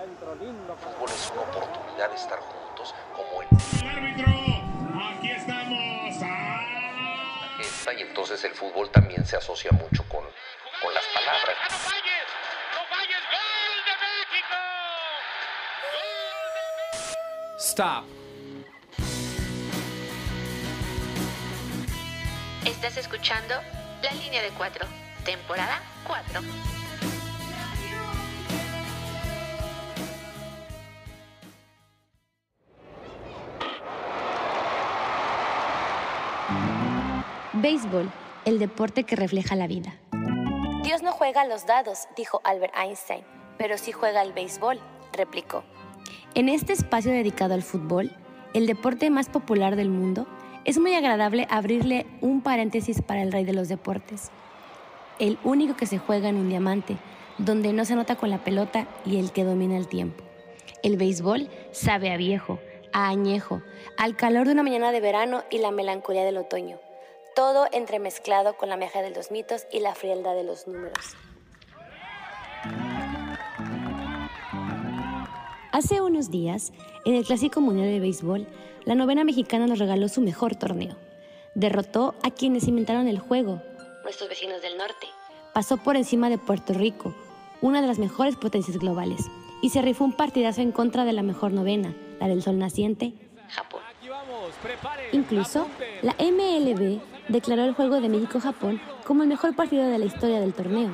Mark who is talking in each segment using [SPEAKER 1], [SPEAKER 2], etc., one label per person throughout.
[SPEAKER 1] fútbol es una oportunidad de estar juntos como el
[SPEAKER 2] árbitro, aquí estamos. ¡Ah!
[SPEAKER 1] y entonces el fútbol también se asocia mucho con, con las palabras.
[SPEAKER 3] ¡No falles! ¡No falles! ¡Gol de México! ¡Gol de
[SPEAKER 4] Stop.
[SPEAKER 5] Estás escuchando La Línea de Cuatro, temporada 4.
[SPEAKER 6] Béisbol, el deporte que refleja la vida.
[SPEAKER 7] Dios no juega a los dados, dijo Albert Einstein, pero sí juega al béisbol, replicó.
[SPEAKER 6] En este espacio dedicado al fútbol, el deporte más popular del mundo, es muy agradable abrirle un paréntesis para el rey de los deportes. El único que se juega en un diamante, donde no se nota con la pelota y el que domina el tiempo. El béisbol sabe a viejo, a añejo, al calor de una mañana de verano y la melancolía del otoño. Todo entremezclado con la magia de los mitos y la frialdad de los números. Hace unos días, en el Clásico Mundial de Béisbol, la novena mexicana nos regaló su mejor torneo. Derrotó a quienes inventaron el juego,
[SPEAKER 7] Nuestros vecinos del norte.
[SPEAKER 6] pasó por encima de Puerto Rico, una de las mejores potencias globales, y se rifó un partidazo en contra de la mejor novena, la del sol naciente,
[SPEAKER 7] Japón.
[SPEAKER 6] Incluso, la MLB declaró el juego de México-Japón como el mejor partido de la historia del torneo.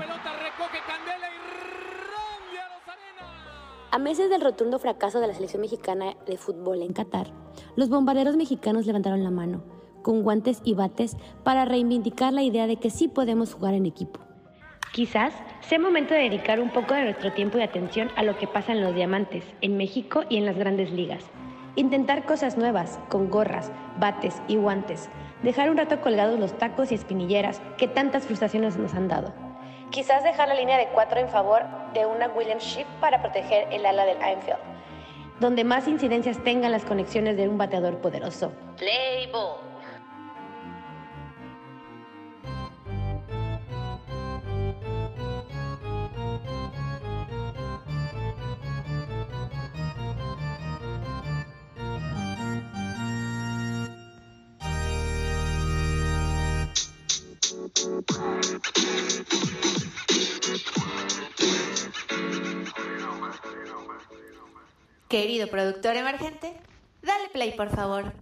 [SPEAKER 4] A
[SPEAKER 6] meses del rotundo fracaso de la selección mexicana de fútbol en Qatar, los bombarderos mexicanos levantaron la mano, con guantes y bates, para reivindicar la idea de que sí podemos jugar en equipo. Quizás sea momento de dedicar un poco de nuestro tiempo y atención a lo que pasa en los diamantes, en México y en las grandes ligas. Intentar cosas nuevas, con gorras, bates y guantes. Dejar un rato colgados los tacos y espinilleras que tantas frustraciones nos han dado. Quizás dejar la línea de cuatro en favor de una Williams Ship para proteger el ala del Einfield, donde más incidencias tengan las conexiones de un bateador poderoso.
[SPEAKER 7] Play ball.
[SPEAKER 8] Querido productor emergente, dale play por favor.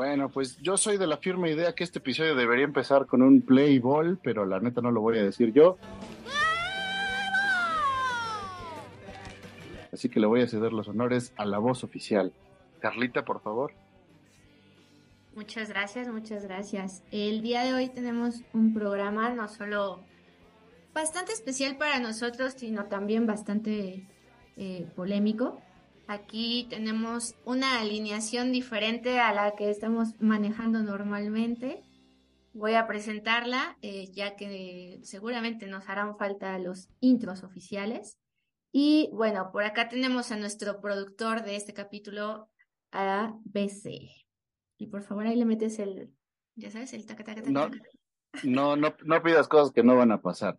[SPEAKER 9] Bueno, pues yo soy de la firme idea que este episodio debería empezar con un play ball, pero la neta no lo voy a decir yo. Así que le voy a ceder los honores a la voz oficial. Carlita, por favor.
[SPEAKER 10] Muchas gracias, muchas gracias. El día de hoy tenemos un programa no solo bastante especial para nosotros, sino también bastante eh, polémico. Aquí tenemos una alineación diferente a la que estamos manejando normalmente. Voy a presentarla, eh, ya que seguramente nos harán falta los intros oficiales. Y bueno, por acá tenemos a nuestro productor de este capítulo, a BC. Y por favor ahí le metes el, ya sabes, el taca taca taca.
[SPEAKER 9] No, no, no pidas cosas que no van a pasar.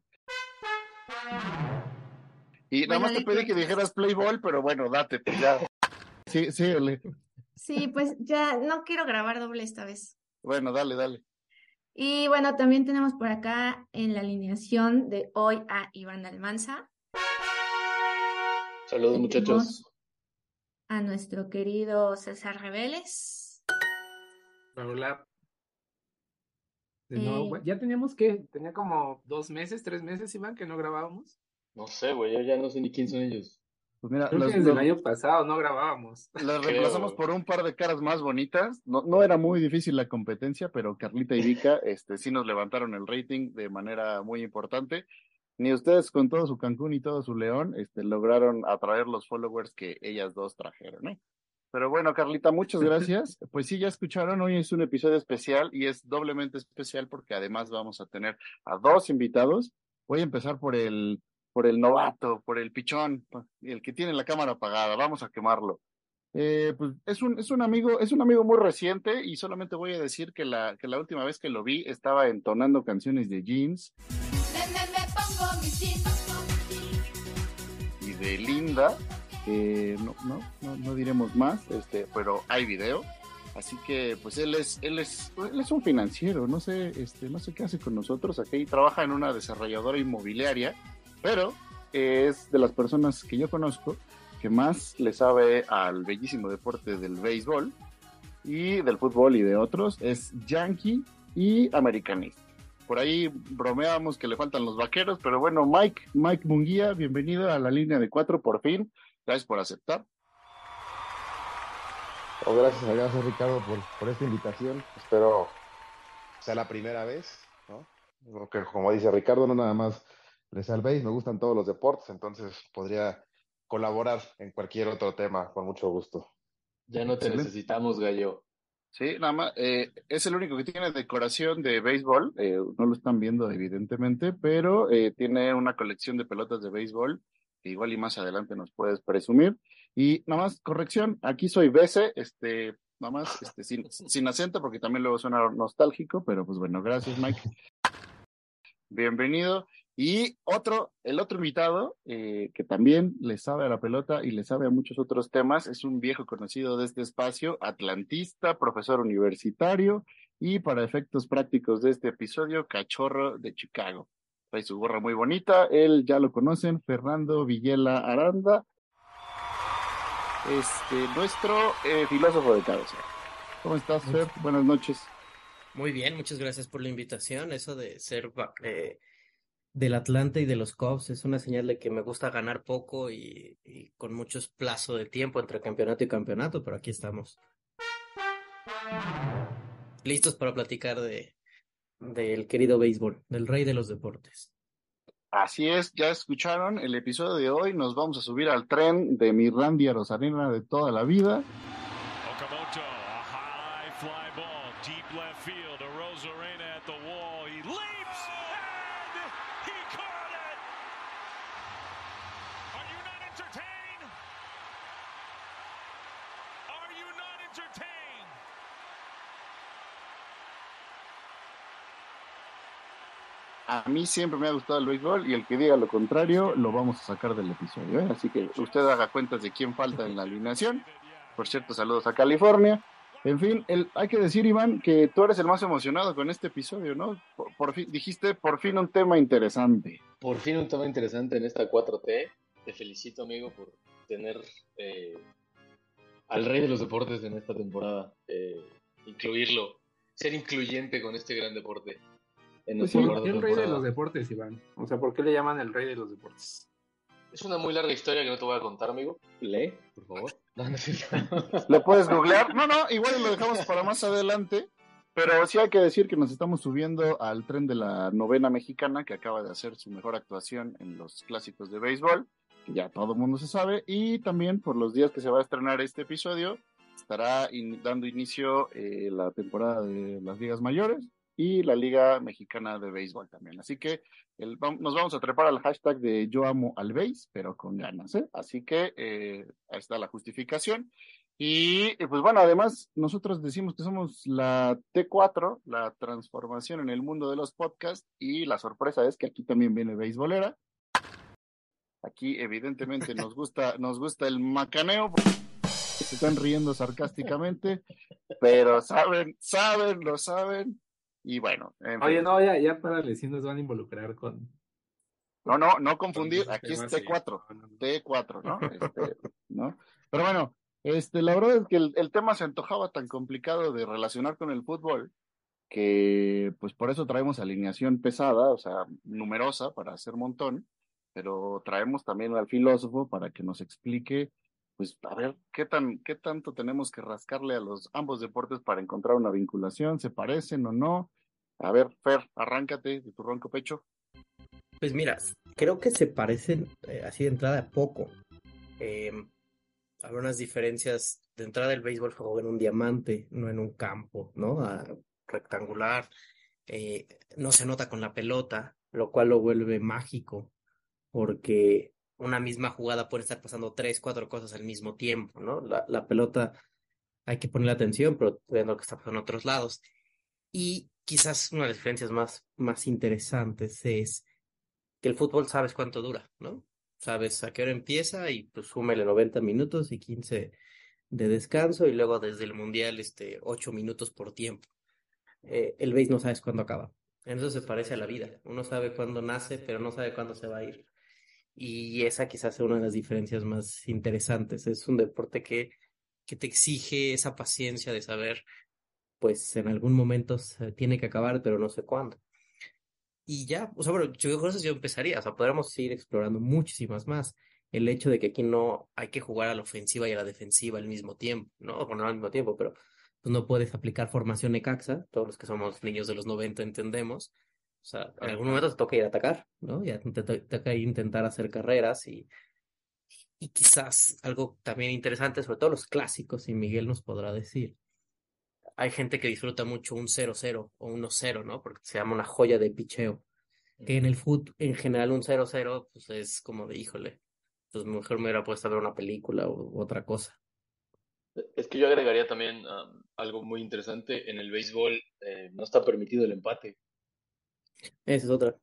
[SPEAKER 9] Y nada
[SPEAKER 10] Bueno,
[SPEAKER 9] más te pedí que
[SPEAKER 10] entonces-
[SPEAKER 9] dijeras play ball, pero bueno, date, pues ya. Sí, sí, ole.
[SPEAKER 10] Sí, pues ya no quiero grabar doble esta vez.
[SPEAKER 9] Bueno, dale, dale.
[SPEAKER 10] Y bueno, también tenemos por acá en la alineación de hoy a Iván Almanza,
[SPEAKER 11] Saludos muchachos.
[SPEAKER 10] A nuestro querido César Reveles.
[SPEAKER 12] Hola. De
[SPEAKER 10] Eh,
[SPEAKER 12] nuevo, ya teníamos que, tenía como dos meses, tres meses, Iván, que no grabábamos.
[SPEAKER 11] No sé, güey, yo ya no sé ni quién son ellos.
[SPEAKER 9] Pues mira,
[SPEAKER 12] Creo
[SPEAKER 9] los-
[SPEAKER 12] que desde el año pasado no grabábamos.
[SPEAKER 9] Las reemplazamos por un par de caras más bonitas. No, no era muy difícil la competencia, pero Carlita y Vika este, sí nos levantaron el rating de manera muy importante. Ni ustedes con todo su Cancún y todo su León este, lograron atraer los followers que ellas dos trajeron. ¿eh? Pero bueno, Carlita, muchas gracias. Pues sí, ya escucharon, hoy es un episodio especial y es doblemente especial porque además vamos a tener a dos invitados. Voy a empezar por el, por el novato, por el pichón, el que tiene la cámara apagada. Vamos a quemarlo. Eh, pues es un, es un amigo, es un amigo muy reciente y solamente voy a decir que la, que la última vez que lo vi estaba entonando canciones de jeans. Y de Linda, eh, no, no, no, no, diremos más, este, pero hay video. Así que, pues él es, él es, él es un financiero, no sé, este, no sé qué hace con nosotros aquí, trabaja en una desarrolladora inmobiliaria, pero es de las personas que yo conozco que más le sabe al bellísimo deporte del béisbol y del fútbol y de otros es yankee y americanista. Por ahí bromeábamos que le faltan los vaqueros, pero bueno, Mike, Mike Munguía, bienvenido a la línea de cuatro por fin. Gracias por aceptar.
[SPEAKER 13] Oh, gracias, gracias Ricardo por, por esta invitación. Espero sea la primera vez, ¿no? Porque como dice Ricardo, no nada más les salvéis, me gustan todos los deportes, entonces podría colaborar en cualquier otro tema con mucho gusto.
[SPEAKER 11] Ya no te necesitamos, Gallo.
[SPEAKER 9] Sí, nada más, eh, es el único que tiene decoración de béisbol, eh, no lo están viendo evidentemente, pero eh, tiene una colección de pelotas de béisbol, que igual y más adelante nos puedes presumir. Y nada más, corrección, aquí soy Bese, este, nada más, este, sin, sin acento, porque también luego suena nostálgico, pero pues bueno, gracias Mike. Bienvenido. Y otro, el otro invitado, eh, que también le sabe a la pelota y le sabe a muchos otros temas, es un viejo conocido de este espacio, atlantista, profesor universitario y para efectos prácticos de este episodio, cachorro de Chicago. Trae su gorra muy bonita, él ya lo conocen, Fernando Villela Aranda, este, nuestro eh, filósofo de cabeza. ¿Cómo estás, Fer? Buenas noches.
[SPEAKER 14] Muy bien, muchas gracias por la invitación. Eso de ser eh, del Atlante y de los Cubs es una señal de que me gusta ganar poco y, con muchos plazo de tiempo entre campeonato y campeonato, pero aquí estamos. Listos para platicar de del querido béisbol, del rey de los deportes.
[SPEAKER 9] Así es, ya escucharon el episodio de hoy, nos vamos a subir al tren de mi Randy Rosarena de toda la vida.
[SPEAKER 2] Okamoto, a high fly ball, deep left field, a Rosarena at the wall, he leaps and he caught it. Are you not entertained? Are you not entertained?
[SPEAKER 9] A mí siempre me ha gustado el béisbol y el que diga lo contrario lo vamos a sacar del episodio. ¿eh? Así que usted haga cuentas de quién falta en la alineación. Por cierto, saludos a California. En fin, el, hay que decir, Iván, que tú eres el más emocionado con este episodio, ¿no? Por, fin, dijiste por fin un tema interesante.
[SPEAKER 11] Por fin un tema interesante en esta 4T. Te felicito, amigo, por tener eh, al rey de los deportes en esta temporada. Eh, incluirlo, ser incluyente con este gran deporte. En
[SPEAKER 12] Pues sí, el rey de los deportes, Iván. O sea, ¿por qué le llaman el rey de los deportes?
[SPEAKER 11] Es una muy larga historia que no te voy a contar, amigo. Lee, por favor. No.
[SPEAKER 9] ¿Lo puedes googlear? No, no, igual lo dejamos para más adelante. Pero sí hay que decir que nos estamos subiendo al tren de la novena mexicana que acaba de hacer su mejor actuación en los clásicos de béisbol, que ya todo el mundo se sabe, y también por los días que se va a estrenar este episodio, estará in- dando inicio eh, la temporada de las ligas mayores y la Liga Mexicana de Béisbol también. Así que el- nos vamos a trepar al hashtag de yo amo al béis, pero con ganas, ¿eh? Así que eh, ahí está la justificación. Y eh, pues bueno, además nosotros decimos que somos la T4, la transformación en el mundo de los podcasts, y la sorpresa es que aquí también viene beisbolera. Aquí evidentemente nos gusta, nos gusta el macaneo, se están riendo sarcásticamente, pero saben, saben, lo saben, y bueno. en
[SPEAKER 12] Oye,
[SPEAKER 9] fin.
[SPEAKER 12] no, ya, ya para si nos van a involucrar con.
[SPEAKER 9] No, no, no confundir,
[SPEAKER 12] con
[SPEAKER 9] aquí es
[SPEAKER 12] temas, sí.
[SPEAKER 9] T4, T4, ¿no? Este, ¿no? Pero bueno, este, la verdad es que el, el tema se antojaba tan complicado de relacionar con el fútbol que pues por eso traemos alineación pesada, o sea, numerosa para hacer montón, pero traemos también al filósofo para que nos explique, pues a ver, qué tan, qué tanto tenemos que rascarle a los ambos deportes para encontrar una vinculación, se parecen o no. A ver, Fer, arráncate de tu ronco pecho.
[SPEAKER 14] Pues mira, creo que se parecen eh, así de entrada poco. Eh, habrá unas diferencias de entrada el béisbol jugó en un diamante, no en un campo, ¿no? Rectangular. Eh, no se nota con la pelota, lo cual lo vuelve mágico, porque una misma jugada puede estar pasando tres, cuatro cosas al mismo tiempo, ¿no? La, pelota hay que ponerle atención, pero viendo lo que está pasando en otros lados. Y quizás una de las diferencias más, más interesantes es que el fútbol sabes cuánto dura, ¿no? Sabes a qué hora empieza y pues súmele 90 minutos y 15 de descanso y luego desde el mundial este 8 minutos por tiempo. Eh, el base no sabes cuándo acaba. En eso se parece a la vida. Uno sabe cuándo nace, pero no sabe cuándo se va a ir. Y esa quizás sea una de las diferencias más interesantes. Es un deporte que, que te exige esa paciencia de saber, pues en algún momento tiene que acabar, pero no sé cuándo. Y ya, o sea, bueno, yo creo que yo empezaría, o sea, podríamos ir explorando muchísimas más. El hecho de que aquí no hay que jugar a la ofensiva y a la defensiva al mismo tiempo, ¿no? Bueno, no al mismo tiempo, pero pues no puedes aplicar formación Necaxa, todos los que somos niños de los 90 entendemos. O sea, en algún momento te toca ir a atacar, ¿no? Ya te, te toca intentar hacer carreras y, y quizás algo también interesante, sobre todo los clásicos, y Miguel nos podrá decir. Hay gente que disfruta mucho un 0-0 o 1-0, ¿no? Porque se llama una joya de picheo. Que en el fútbol, en general, un 0-0, pues es como de, híjole, pues mejor me hubiera puesto a ver una película o otra cosa.
[SPEAKER 11] Es que yo agregaría también um, algo muy interesante. En el béisbol eh, no está permitido el empate.
[SPEAKER 14] Esa es otra.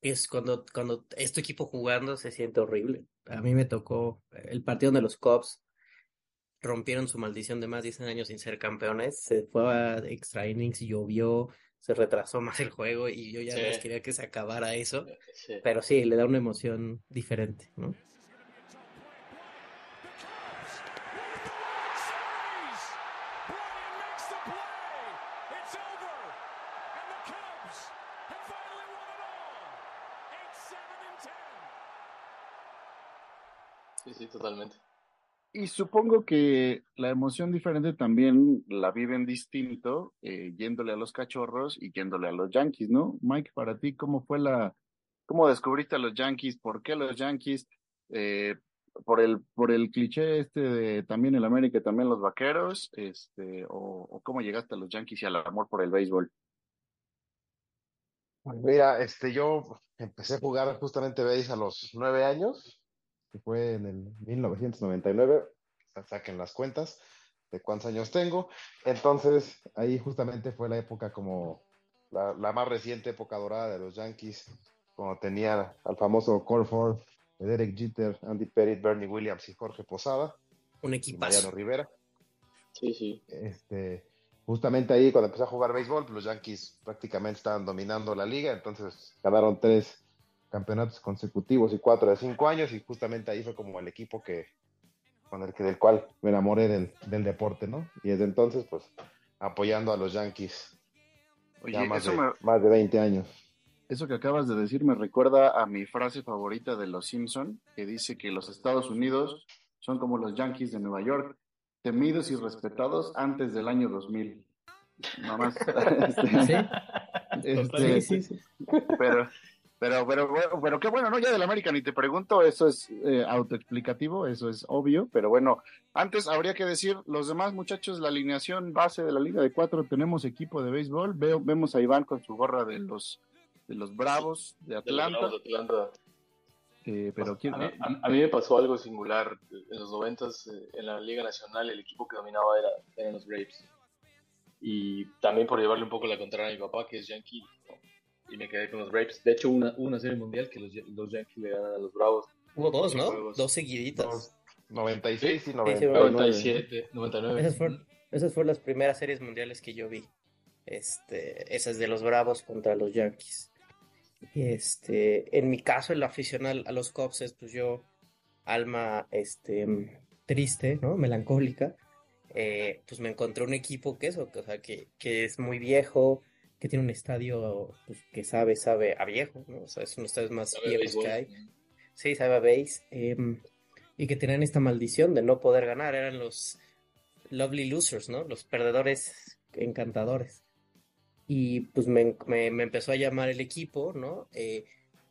[SPEAKER 14] Es cuando, cuando es tu equipo jugando se siente horrible. A mí me tocó el partido donde los Cubs rompieron su maldición de más de 10 años sin ser campeones. Se fue a extra innings, llovió, se retrasó más el juego y yo ya sí. quería que se acabara eso. Sí. Pero sí, le da una emoción diferente, ¿no?
[SPEAKER 11] Totalmente.
[SPEAKER 9] Y supongo que la emoción diferente también la viven distinto, eh, yéndole a los cachorros y yéndole a los Yankees, ¿no? Mike, para ti, ¿cómo fue la, cómo descubriste a los Yankees? ¿Por qué los Yankees? Eh, por el, por el cliché este de también el América, también los vaqueros, este, o, o cómo llegaste a los Yankees y al amor por el béisbol.
[SPEAKER 13] Mira, este, yo empecé a jugar justamente béis a los nueve años que fue en el 1999, saquen las cuentas de cuántos años tengo. Entonces, ahí justamente fue la época como la, la más reciente época dorada de los Yankees, cuando tenía al famoso Corford, Derek Jeter, Andy Pettit, Bernie Williams y Jorge Posada.
[SPEAKER 14] Un equipazo.
[SPEAKER 13] Mariano Rivera.
[SPEAKER 11] Sí, sí.
[SPEAKER 13] Este, justamente ahí, cuando empecé a jugar béisbol, los Yankees prácticamente estaban dominando la liga, entonces ganaron tres campeonatos consecutivos y cuatro de cinco años y justamente ahí fue como el equipo que con el que del cual me enamoré del, del deporte, ¿no? Y desde entonces pues apoyando a los Yankees
[SPEAKER 9] Oye,
[SPEAKER 13] ya más,
[SPEAKER 9] eso
[SPEAKER 13] de,
[SPEAKER 9] me-
[SPEAKER 13] más de 20 años.
[SPEAKER 9] Eso que acabas de decir me recuerda a mi frase favorita de Los Simpson, que dice que los Estados Unidos son como los Yankees de Nueva York, temidos y respetados antes del año 2000. Nada más. Este, este,
[SPEAKER 14] Sí, sí, sí.
[SPEAKER 9] Pero, pero, pero, bueno, pero qué bueno, ¿no? Ya del América ni te pregunto, eso es eh, autoexplicativo, eso es obvio, pero bueno, antes habría que decir, los demás muchachos, la alineación base de la Liga de Cuatro, tenemos equipo de béisbol, veo, vemos a Iván con su gorra de los, de los Bravos de
[SPEAKER 11] De los
[SPEAKER 9] Atlanta,
[SPEAKER 11] Bravos de Atlanta.
[SPEAKER 9] eh, pero ¿quién-
[SPEAKER 11] A, mí- a- a mí me pasó algo singular. En los noventas, eh, en la Liga Nacional, el equipo que dominaba era, eran los Braves. Y también por llevarle un poco la contraria a mi papá, que es Yankee. Y me quedé con los Braves. De hecho, una, una serie mundial que los, los Yankees le ganan a los Bravos.
[SPEAKER 14] Hubo dos, ¿no?
[SPEAKER 11] Juegos.
[SPEAKER 14] Dos seguiditas.
[SPEAKER 13] 96 y
[SPEAKER 14] Sí, sí,
[SPEAKER 13] 99.
[SPEAKER 11] 97, 99.
[SPEAKER 14] Esas fueron, esas fueron las primeras series mundiales que yo vi. Este, esas de los Bravos contra los Yankees. Y este, en mi caso, el aficionado a los Cubs es, pues yo, alma, este, triste, ¿no? Melancólica. eh, pues me encontré un equipo que eso, que, o sea, que, que es muy viejo, que tiene un estadio, pues, que sabe, sabe a viejo, ¿no? O sea, es uno de los estadios más
[SPEAKER 11] Sabe
[SPEAKER 14] viejos que hay. Sí, sabe a base. em, y que tenían esta maldición de no poder ganar. Eran los lovely losers, ¿no? Los perdedores encantadores. Y pues me, me- me empezó a llamar el equipo, ¿no? Eh,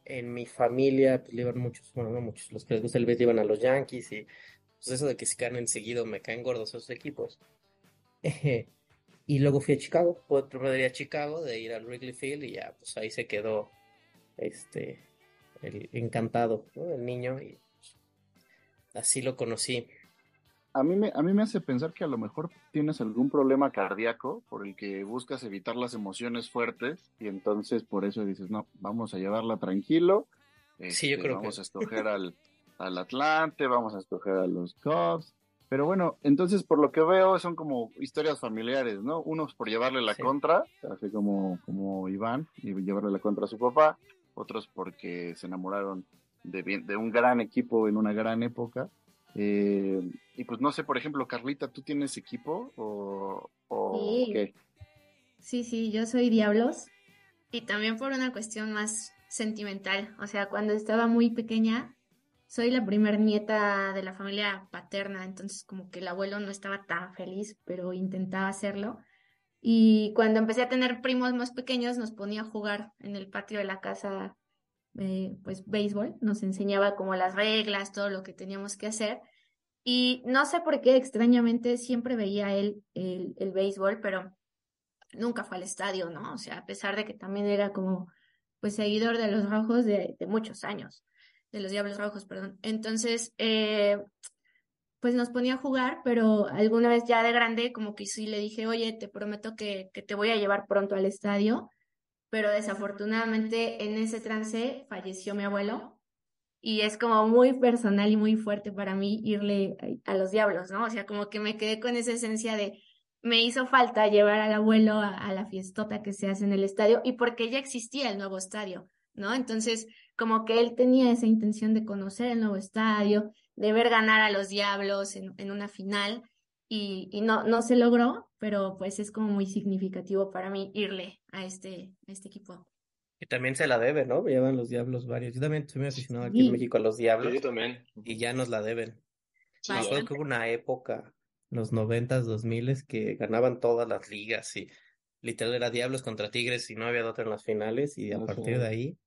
[SPEAKER 14] en mi familia, pues le iban muchos, bueno, no muchos, los que les gusta el béisbol iban a los Yankees y pues eso de que si ganan seguido me caen gordos esos equipos. y luego fui a Chicago, otro ir a Chicago, de ir al Wrigley Field y ya, pues ahí se quedó este, el encantado, ¿no? El niño y pues, así lo conocí.
[SPEAKER 9] A mí, me, a mí me hace pensar que a lo mejor tienes algún problema cardíaco por el que buscas evitar las emociones fuertes y entonces por eso dices, no, vamos a llevarla tranquilo.
[SPEAKER 14] sí, yo
[SPEAKER 9] este,
[SPEAKER 14] creo
[SPEAKER 9] vamos
[SPEAKER 14] que...
[SPEAKER 9] a escoger al, al Atlante, vamos a escoger a los Cubs. Pero bueno, entonces por lo que veo son como historias familiares, ¿no? Unos por llevarle la
[SPEAKER 14] Sí.
[SPEAKER 9] contra, así como, como Iván, y llevarle la contra a su papá, otros porque se enamoraron de, bien- de un gran equipo en una gran época. Eh, y pues no sé, por ejemplo, Carlita, ¿tú tienes equipo o, o
[SPEAKER 10] Sí.
[SPEAKER 9] qué?
[SPEAKER 10] Sí, sí, yo soy Diablos y también por una cuestión más sentimental. O sea, cuando estaba muy pequeña, soy la primer nieta de la familia paterna, entonces como que el abuelo no estaba tan feliz, pero intentaba hacerlo. Y cuando empecé a tener primos más pequeños, nos ponía a jugar en el patio de la casa, eh, pues béisbol, nos enseñaba como las reglas, todo lo que teníamos que hacer. Y no sé por qué, extrañamente, siempre veía él el, el béisbol, pero nunca fue al estadio, ¿no? O sea, a pesar de que también era como, pues, seguidor de los rojos de, de muchos años, de los Diablos Rojos, perdón. Entonces, eh, pues nos ponía a jugar, pero alguna vez ya de grande, como que sí le dije, oye, te prometo que, que te voy a llevar pronto al estadio, pero desafortunadamente en ese trance falleció mi abuelo y es como muy personal y muy fuerte para mí irle a, los diablos, ¿no? O sea, como que me quedé con esa esencia de me hizo falta llevar al abuelo a, a la fiestota que se hace en el estadio y porque ya existía el nuevo estadio, ¿no? Entonces, como que él tenía esa intención de conocer el nuevo estadio, de ver ganar a los diablos en, en una final y, y no, no se logró, pero pues es como muy significativo para mí irle a este, a este equipo.
[SPEAKER 14] Y también se la debe, ¿no? Llevan los diablos varios. Yo también soy muy aficionado aquí
[SPEAKER 10] Sí.
[SPEAKER 14] en México a los diablos.
[SPEAKER 11] Sí, yo también.
[SPEAKER 14] Y ya nos la deben. Me acuerdo que hubo una época, los noventas, dos miles, que ganaban todas las ligas y literal era Diablos contra Tigres y no había otra en las finales y a partir de ahí.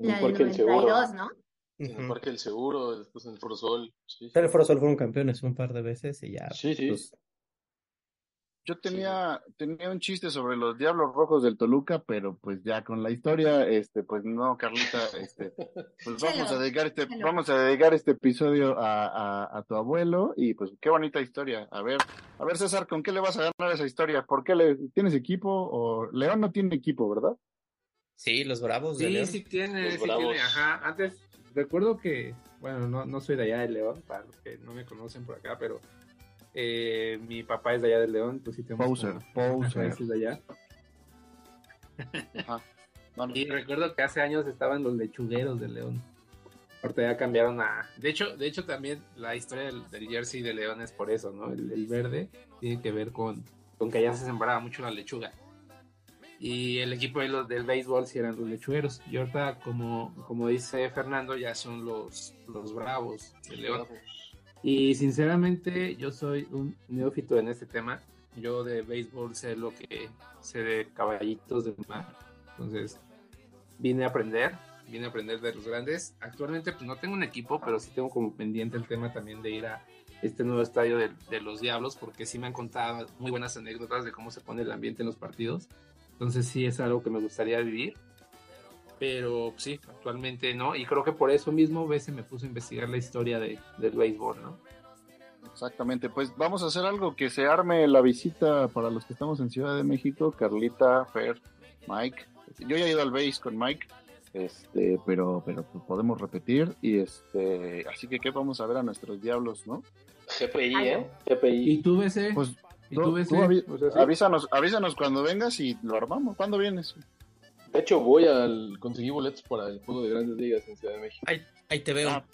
[SPEAKER 11] En
[SPEAKER 10] La
[SPEAKER 11] el
[SPEAKER 10] del
[SPEAKER 11] Parque del Seguro.
[SPEAKER 10] 92, ¿no?
[SPEAKER 11] En el. Parque del Seguro, después en el Foro Sol. Sí,
[SPEAKER 14] Pero el Foro Sol fueron campeones un par de veces y ya,
[SPEAKER 11] sí. sí.
[SPEAKER 14] pues,
[SPEAKER 9] Yo tenía, tenía un chiste sobre los Diablos Rojos del Toluca, pero pues ya con la historia, este, pues no, Carlita, este, pues vamos a dedicar este, vamos a dedicar este episodio a, a, a tu abuelo y pues qué bonita historia. A ver, a ver César, ¿con qué le vas a ganar esa historia? ¿Por qué le tienes equipo o León no tiene equipo, verdad?
[SPEAKER 14] Sí, los Bravos de
[SPEAKER 12] Sí,
[SPEAKER 14] León.
[SPEAKER 12] sí tiene,
[SPEAKER 11] Los
[SPEAKER 12] sí
[SPEAKER 11] Bravos.
[SPEAKER 12] tiene, ajá. Antes, recuerdo que, bueno, no, no soy de allá de León, para los que no me conocen por acá, pero eh, mi papá es de allá de León, pues sí tenemos
[SPEAKER 9] Poser,
[SPEAKER 12] como
[SPEAKER 9] poser.
[SPEAKER 12] de allá.
[SPEAKER 9] Ajá. No, no.
[SPEAKER 12] Y recuerdo que hace años estaban los lechugueros de León. Ahorita ya cambiaron a... De hecho, de hecho también la historia del, del jersey de León es por eso, ¿no? El, el verde tiene que ver con, con que allá se sembraba mucho la lechuga. Y el equipo de los, del béisbol sí eran los lechugueros. Y ahorita, como, como dice Fernando, ya son los, los bravos de León. Y sinceramente yo soy un neófito en este tema. Yo de béisbol sé lo que sé de caballitos de mar. Entonces vine a aprender, vine a aprender de los grandes. Actualmente pues no tengo un equipo, pero sí tengo como pendiente el tema también de ir a este nuevo estadio de, de los Diablos, porque sí me han contado muy buenas anécdotas de cómo se pone el ambiente en los partidos. Entonces sí es algo que me gustaría vivir. Pero sí, actualmente no. Y creo que por eso mismo veces me puse a investigar la historia de, del béisbol, ¿no?
[SPEAKER 9] Exactamente, pues vamos a hacer algo que se arme la visita para los que estamos en Ciudad de México, Carlita, Fer, Mike. Yo ya he ido al base con Mike, este, pero, pero podemos repetir y este, así que qué vamos a ver a nuestros diablos, ¿no?
[SPEAKER 11] GPI, ¿eh? GPI.
[SPEAKER 12] ¿Y tú, BC?
[SPEAKER 9] Pues
[SPEAKER 12] ¿Y
[SPEAKER 9] tú,
[SPEAKER 12] tú, BC?
[SPEAKER 9] tú avi-
[SPEAKER 12] O sea, sí.
[SPEAKER 9] avísanos, avísanos cuando vengas y lo armamos. ¿Cuándo vienes?
[SPEAKER 11] De hecho, voy al. Conseguí boletos para el juego de grandes ligas en Ciudad de México.
[SPEAKER 14] Ahí, ahí te veo.
[SPEAKER 9] Ah,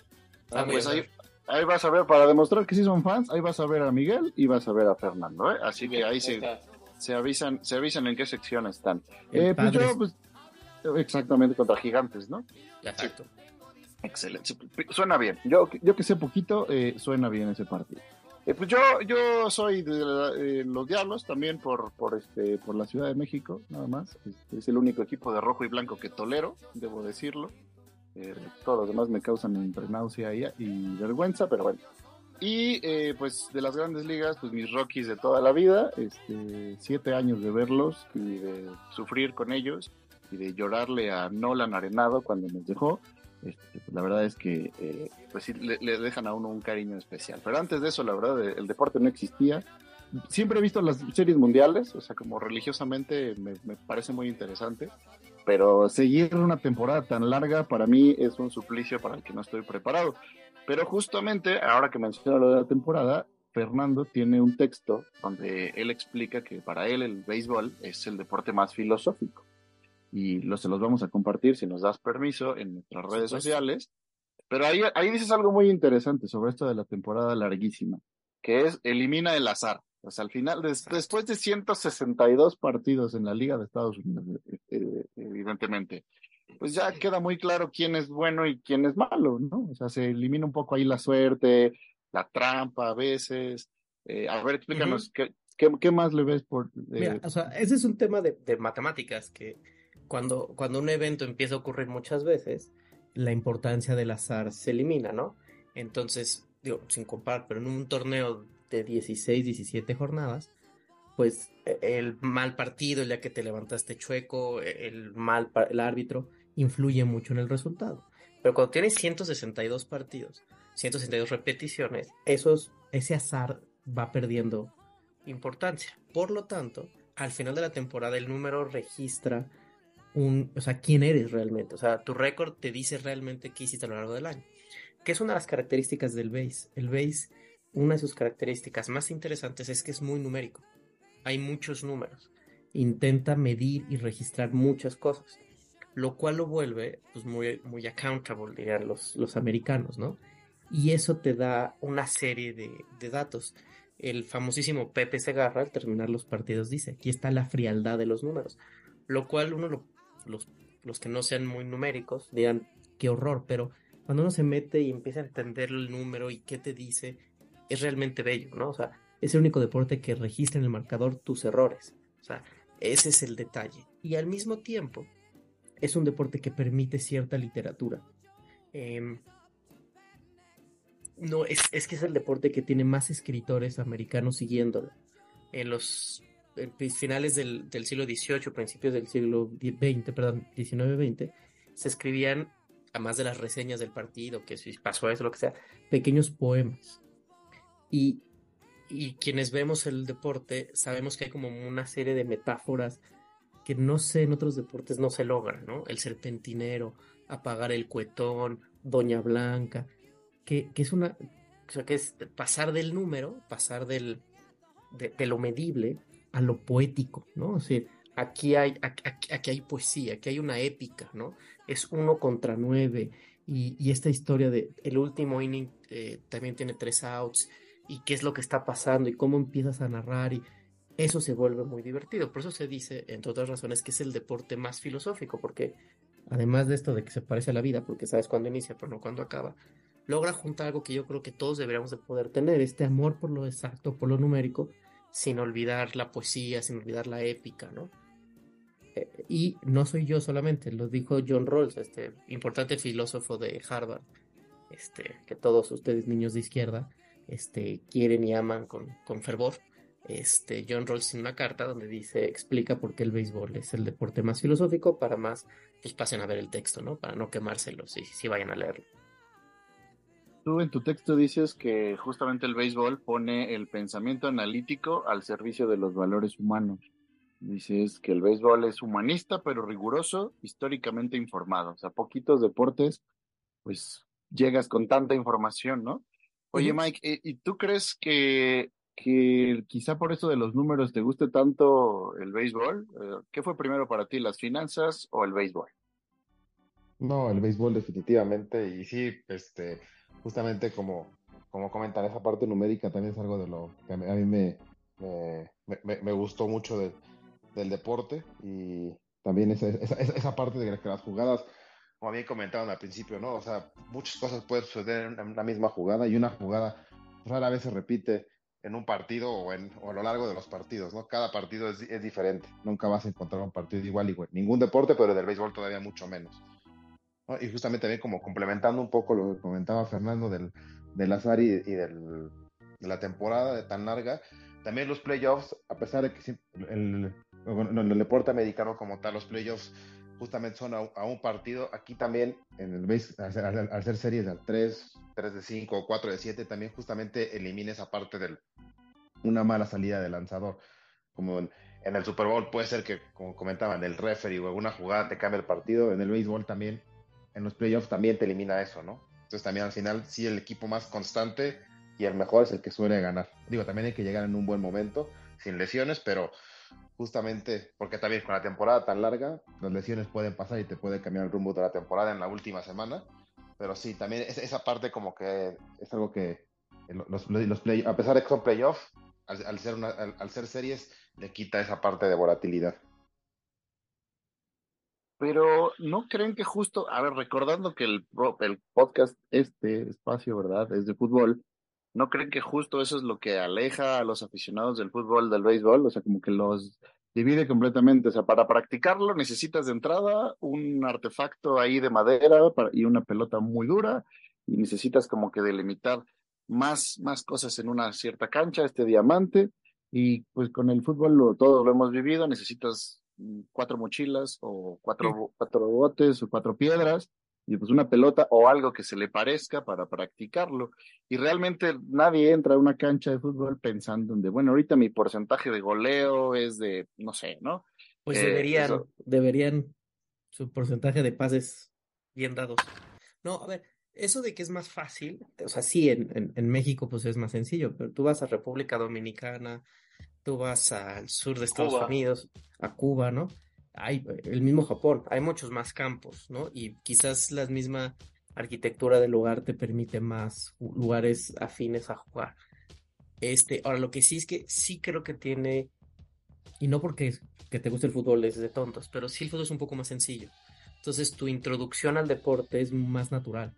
[SPEAKER 14] Ah,
[SPEAKER 9] pues ahí, vas a ver, para demostrar que sí son fans, ahí vas a ver a Miguel y vas a ver a Fernando, ¿eh? Así que ahí se, se avisan, se avisan en qué sección están. Eh, pues yo, pues, exactamente contra gigantes, ¿no?
[SPEAKER 14] Exacto.
[SPEAKER 9] Excelente. Suena bien. Yo, yo que sé poquito, eh, suena bien ese partido. Eh, pues yo, yo soy de la- eh, los Diablos también por, por, este, por la Ciudad de México, nada más. Este, es el único equipo de rojo y blanco que tolero, debo decirlo. Eh, todos los demás me causan entre náusea y, y vergüenza, pero bueno. Y eh, pues de las grandes ligas, pues mis Rockies de toda la vida, este, siete años de verlos y de sufrir con ellos y de llorarle a Nolan Arenado cuando nos dejó. Este, pues la verdad es que eh, pues sí, le, le, dejan a uno un cariño especial. Pero antes de eso, la verdad, el deporte no existía. Siempre he visto las series mundiales, o sea, como religiosamente me, me parece muy interesante. Pero seguir una temporada tan larga para mí es un suplicio para el que no estoy preparado. Pero justamente, ahora que menciono lo de la temporada, Fernando tiene un texto donde él explica que para él el béisbol es el deporte más filosófico. Y se los vamos a compartir si nos das permiso en nuestras redes sociales. Pero ahí, ahí dices algo muy interesante sobre esto de la temporada larguísima, que es elimina el azar. O sea, al final, des, después de 162 partidos en la Liga de Estados Unidos, eh, evidentemente, pues ya queda muy claro quién es bueno y quién es malo, ¿no? O sea, se elimina un poco ahí la suerte, la trampa a veces. Eh, a ver, explícanos, uh -huh. ¿qué, qué, qué, más le ves por...?
[SPEAKER 14] Eh... Mira, o sea, ese es un tema de, de, matemáticas, que cuando, cuando un evento empieza a ocurrir muchas veces, la importancia del azar se elimina, ¿no? Entonces, digo, sin comparar, pero en un torneo de 16, 17 jornadas, pues el mal partido, el día que te levantaste chueco, el mal el árbitro, influye mucho en el resultado. Pero cuando tienes 162 partidos, 162 repeticiones, esos, ese azar va perdiendo importancia. Por lo tanto, al final de la temporada el número registra un, o sea, quién eres realmente. O sea, tu récord te dice realmente qué hiciste a lo largo del año. Que es una de las características del base. El base, una de sus características más interesantes es que es muy numérico. Hay muchos números. Intenta medir y registrar muchas cosas lo cual lo vuelve pues, muy, muy accountable, dirían los, los americanos, ¿no? Y eso te da una serie de, de, datos. El famosísimo Pepe Segarra, al terminar los partidos, dice, aquí está la frialdad de los números, lo cual uno, lo, los, los que no sean muy numéricos, dirán, qué horror, pero cuando uno se mete y empieza a entender el número y qué te dice, es realmente bello, ¿no? O sea, es el único deporte que registra en el marcador tus errores. O sea, ese es el detalle. Y al mismo tiempo, es un deporte que permite cierta literatura. Eh, no, es, es, que es el deporte que tiene más escritores americanos siguiéndolo. En los finales del, del, siglo XVIII, principios del siglo XX, perdón, XIX-XX, se escribían, además de las reseñas del partido, que si pasó eso, lo que sea, pequeños poemas. Y, y quienes vemos el deporte sabemos que hay como una serie de metáforas que no sé, en otros deportes no se logra, ¿no? El serpentinero, apagar el cuetón, Doña Blanca, que, que es una, o sea, que es pasar del número, pasar del, de, de lo medible a lo poético, ¿no? O sea, aquí hay, aquí, aquí, hay poesía, aquí hay una épica, ¿no? Es uno contra nueve, y, y esta historia de el último inning eh, también tiene tres outs, y qué es lo que está pasando, y cómo empiezas a narrar, y eso se vuelve muy divertido. Por eso se dice, entre otras razones, que es el deporte más filosófico, porque además de esto de que se parece a la vida, porque sabes cuándo inicia, pero no cuándo acaba, logra juntar algo que yo creo que todos deberíamos de poder tener, este amor por lo exacto, por lo numérico, sin olvidar la poesía, sin olvidar la épica, ¿no? Eh, y no soy yo solamente, lo dijo John Rawls, este importante filósofo de Harvard, este, que todos ustedes niños de izquierda este, quieren y aman con, con fervor este, John Rawls en una carta donde dice, explica por qué el béisbol es el deporte más filosófico para más, pues pasen a ver el texto, ¿no? Para no quemárselo si vayan a leerlo.
[SPEAKER 9] Tú en tu texto dices que justamente el béisbol pone el pensamiento analítico al servicio de los valores humanos. Dices que el béisbol es humanista, pero riguroso, históricamente informado. O sea, poquitos deportes, pues llegas con tanta información, ¿no? Oye, Mike, ¿y tú crees que que quizá por eso de los números te guste tanto el béisbol. ¿Qué fue primero para ti, las finanzas o el béisbol?
[SPEAKER 13] No, el béisbol definitivamente. Y sí, este, justamente como, como comentan, esa parte numérica también es algo de lo que a mí me, me, me, me gustó mucho de, del deporte. Y también esa, esa, esa parte de que las jugadas, como bien comentaron al principio, ¿no? O sea, muchas cosas pueden suceder en la misma jugada y una jugada rara vez se repite en un partido o, en, o a lo largo de los partidos, ¿no? Cada partido es, es, diferente, nunca vas a encontrar un partido igual, igual, ningún deporte, pero del béisbol todavía mucho menos. Y justamente también como complementando un poco lo que comentaba Fernando del, del azar y, y del, de la temporada de tan larga, también los playoffs, a pesar de que el, el, el deporte americano como tal, los playoffs justamente son a, un partido. Aquí también, en el base, al, al, ser series de 3, 3 de 5 4 de 7, también justamente elimina esa parte de una mala salida del lanzador. Como en, el Super Bowl puede ser que, como comentaban, el referee o alguna jugada te cambie el partido. En el béisbol también, en los playoffs también te elimina eso, ¿no? Entonces también al final, sí, el equipo más constante y el mejor es el que suele ganar. Digo, también hay que llegar en un buen momento, sin lesiones, pero justamente porque también con la temporada tan larga, las lesiones pueden pasar y te puede cambiar el rumbo de la temporada en la última semana. Pero sí, también esa parte como que es algo que los, los play, a pesar de que son playoffs, al, al, ser series, le quita esa parte de volatilidad.
[SPEAKER 9] Pero no creen que justo, a ver, recordando que el, el podcast, este espacio, ¿verdad? Es de fútbol, ¿no creen que justo eso es lo que aleja a los aficionados del fútbol del béisbol? O sea, como que los divide completamente. O sea, para practicarlo necesitas de entrada un artefacto ahí de madera y una pelota muy dura y necesitas como que delimitar más, más cosas en una cierta cancha, este diamante. Y pues con el fútbol lo, todos lo hemos vivido, necesitas cuatro mochilas o cuatro, cuatro botes o cuatro piedras y pues una pelota o algo que se le parezca para practicarlo. Y realmente nadie entra a una cancha de fútbol pensando en de, bueno, ahorita mi porcentaje de goleo es de, no sé, ¿no?
[SPEAKER 14] Pues eh, deberían, eso... deberían su porcentaje de pases bien dados. No, a ver, eso de que es más fácil, o sea, sí, en, en, en México pues es más sencillo, pero tú vas a República Dominicana, tú vas al sur de Estados Cuba. Unidos, a Cuba, ¿no? hay el mismo Japón, hay muchos más campos, ¿no? Y quizás la misma arquitectura del lugar te permite más lugares afines a jugar. Este, ahora lo que sí es que sí creo que tiene, y no porque que te guste el fútbol es de tontos, pero sí el fútbol es un poco más sencillo. Entonces tu introducción al deporte es más natural.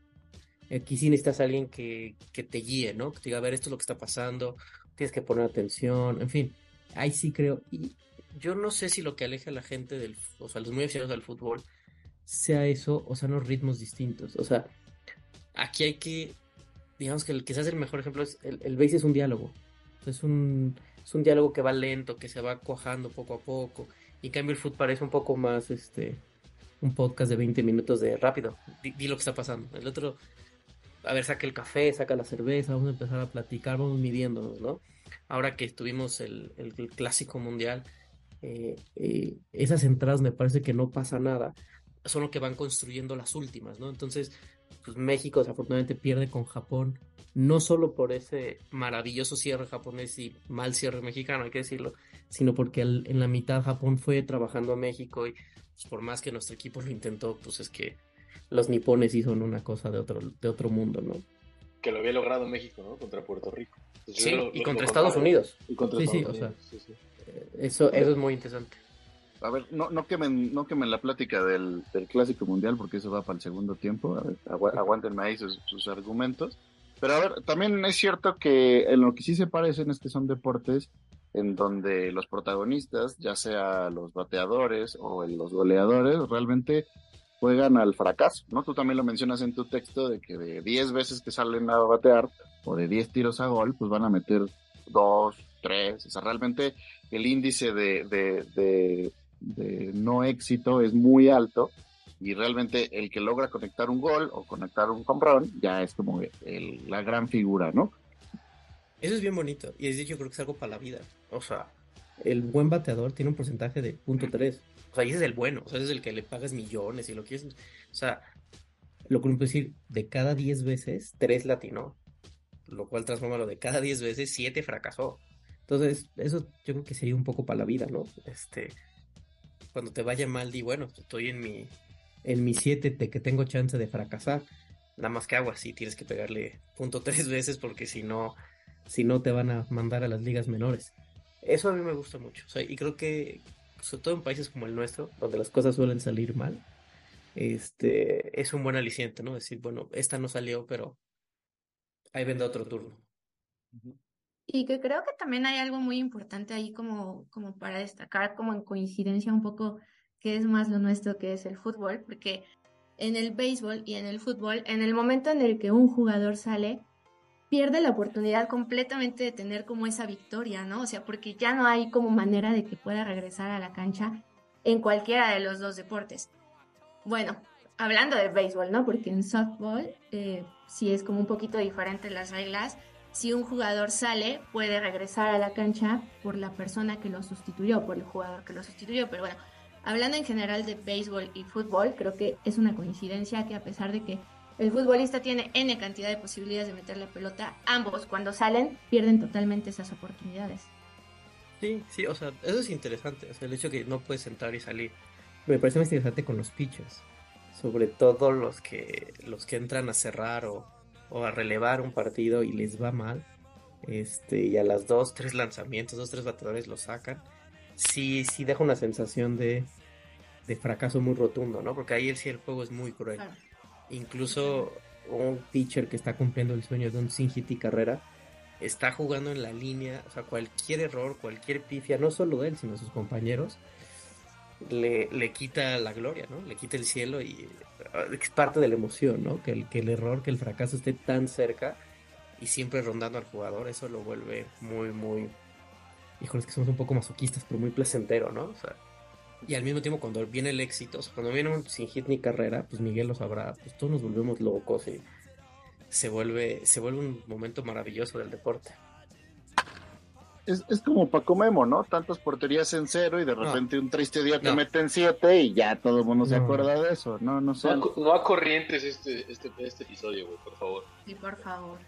[SPEAKER 14] Aquí sí necesitas a alguien que, que te guíe, ¿no? Que te diga, a ver, esto es lo que está pasando, tienes que poner atención, en fin. Ahí sí creo. Y yo no sé si lo que aleja a la gente del, o sea, los muy aficionados al fútbol, sea eso o sean los ritmos distintos. O sea, aquí hay que, digamos que el, quizás el mejor ejemplo es, el, el base es un diálogo. Es un, es un diálogo que va lento, que se va cuajando poco a poco. Y en cambio el fútbol parece un poco más, este, un podcast de 20 minutos de rápido. Di lo que está pasando. El otro, a ver, saca el café, saca la cerveza, vamos a empezar a platicar, vamos midiéndonos, ¿no? Ahora que estuvimos el, el, el clásico mundial, eh, eh, esas entradas me parece que no pasa nada, son lo que van construyendo las últimas, ¿no? Entonces, pues México desafortunadamente pierde con Japón, no solo por ese maravilloso cierre japonés y mal cierre mexicano, hay que decirlo, sino porque el, en la mitad Japón fue trabajando a México y pues, por más que nuestro equipo lo intentó, pues es que los nipones sí son una cosa de otro, de otro mundo, ¿no?
[SPEAKER 11] Que lo había logrado México, ¿no? Contra Puerto Rico.
[SPEAKER 14] Entonces, sí, lo, y lo, contra lo Estados Unidos.
[SPEAKER 11] Y contra
[SPEAKER 14] sí,
[SPEAKER 11] Estados
[SPEAKER 14] sí,
[SPEAKER 11] Unidos.
[SPEAKER 14] o sea,
[SPEAKER 11] sí, sí.
[SPEAKER 14] Eso, eso es muy interesante.
[SPEAKER 9] A ver, no, no, quemen, no quemen la plática del, del Clásico Mundial porque eso va para el segundo tiempo. A ver, agu aguántenme ahí sus, sus, argumentos. Pero a ver, también es cierto que en lo que sí se parecen es que son deportes en donde los protagonistas, ya sea los bateadores o los goleadores, realmente juegan al fracaso, ¿no? Tú también lo mencionas en tu texto de que de 10 veces que salen a batear o de 10 tiros a gol, pues van a meter dos, tres, o sea, realmente el índice de, de, de, de, no éxito es muy alto y realmente el que logra conectar un gol o conectar un comprón ya es como la gran figura, ¿no?
[SPEAKER 14] Eso es bien bonito y es yo creo que es algo para la vida. O sea, el buen bateador tiene un porcentaje de punto tres. O sea, ese es el bueno, o sea, ese es el que le pagas millones y lo quieres. O sea, lo que uno puede decir, de cada 10 veces, 3 latinó. Lo cual transforma lo de cada 10 veces, 7 fracasó. Entonces, eso yo creo que sería un poco para la vida, ¿no? Este, cuando te vaya mal, di, bueno, estoy en mi, en mi 7 de que tengo chance de fracasar. Nada más que hago así, tienes que pegarle punto tres veces porque si no, si no te van a mandar a las ligas menores. Eso a mí me gusta mucho. O sea, y creo que, sobre todo en países como el nuestro, donde las cosas suelen salir mal, este, es un buen aliciente, ¿no? Decir, bueno, esta no salió, pero ahí vendrá otro turno.
[SPEAKER 10] Y que creo que también hay algo muy importante ahí como, como para destacar, como en coincidencia un poco, que es más lo nuestro que es el fútbol, porque en el béisbol y en el fútbol, en el momento en el que un jugador sale, pierde la oportunidad completamente de tener como esa victoria, ¿no? O sea, porque ya no hay como manera de que pueda regresar a la cancha en cualquiera de los dos deportes. Bueno, hablando de béisbol, ¿no? Porque en softball eh, sí es como un poquito diferente las reglas. Si un jugador sale, puede regresar a la cancha por la persona que lo sustituyó, por el jugador que lo sustituyó. Pero bueno, hablando en general de béisbol y fútbol, creo que es una coincidencia que a pesar de que el futbolista tiene N cantidad de posibilidades de meter la pelota, ambos cuando salen pierden totalmente esas oportunidades.
[SPEAKER 14] Sí, sí, o sea, eso es interesante. O sea, el hecho de que no puedes entrar y salir. Me parece más interesante con los pitchers. Sobre todo los que, los que entran a cerrar o, o a relevar un partido y les va mal. Este, y a las dos, tres lanzamientos, dos, tres bateadores lo sacan. Sí, sí deja una sensación de, de fracaso muy rotundo, ¿no? Porque ahí sí el juego es muy cruel. Incluso un pitcher que está cumpliendo el sueño de un sin carrera está jugando en la línea, o sea, cualquier error, cualquier pifia, no solo él, sino sus compañeros, le, le quita la gloria, ¿no? Le quita el cielo y es parte de la emoción, ¿no? Que el, que el error, que el fracaso esté tan cerca y siempre rondando al jugador, eso lo vuelve muy, muy... Híjole, que somos un poco masoquistas, pero muy placentero, ¿no? O sea, y al mismo tiempo cuando viene el éxito, o sea, cuando viene un sin hit ni carrera, pues Miguel lo sabrá, pues todos nos volvemos locos y se vuelve, se vuelve un momento maravilloso del deporte.
[SPEAKER 9] Es, es como Paco Memo, ¿no? Tantas porterías en cero y de repente un triste día te meten siete y ya todo el mundo se
[SPEAKER 11] No.
[SPEAKER 9] acuerda de eso. No, no sé.
[SPEAKER 11] No, a- no a corrientes este, este, este episodio, güey, por favor.
[SPEAKER 10] Sí, por favor.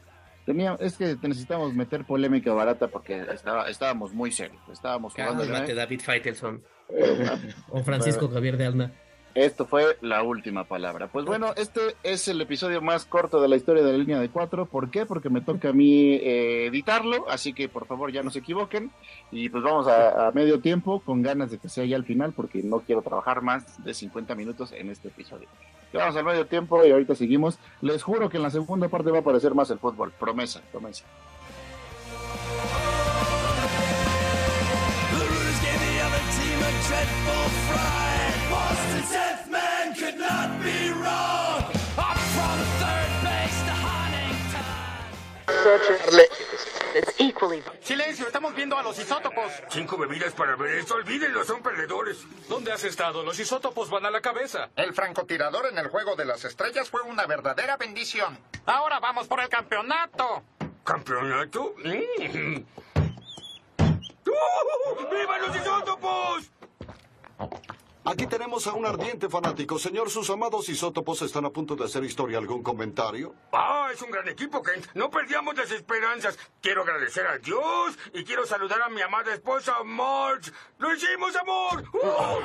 [SPEAKER 9] Tenía, es que necesitamos meter polémica barata porque estaba, estábamos muy serios. Estábamos jugando.
[SPEAKER 14] Cálmate, David Faitelson. O Francisco Javier de Alna.
[SPEAKER 9] Esto fue la última palabra. Pues bueno, este es el episodio más corto de la historia de la línea de cuatro. ¿Por qué? Porque me toca a mí eh, editarlo, así que por favor ya no se equivoquen. Y pues vamos a, a medio tiempo con ganas de que sea ya al final porque no quiero trabajar más de 50 minutos en este episodio. Ya vamos al medio tiempo y ahorita seguimos. Les juro que en la segunda parte va a aparecer más el fútbol. Promesa, promesa.
[SPEAKER 3] Silencio, estamos viendo a los isótopos.
[SPEAKER 15] Cinco bebidas para ver esto, olvídenlo, son perdedores.
[SPEAKER 16] ¿Dónde has estado? Los isótopos van a la cabeza.
[SPEAKER 17] El francotirador en el juego de las estrellas fue una verdadera bendición.
[SPEAKER 3] Ahora vamos por el campeonato.
[SPEAKER 15] ¿Campeonato? Mm. ¡Viva los isótopos!
[SPEAKER 18] Aquí tenemos a un ardiente fanático. Señor, sus amados isótopos están a punto de hacer historia. ¿Algún comentario?
[SPEAKER 15] Ah, es un gran equipo, Kent. No perdíamos las esperanzas. Quiero agradecer a Dios y quiero saludar a mi amada esposa, Marge. ¡Lo hicimos, amor! ¡Uh!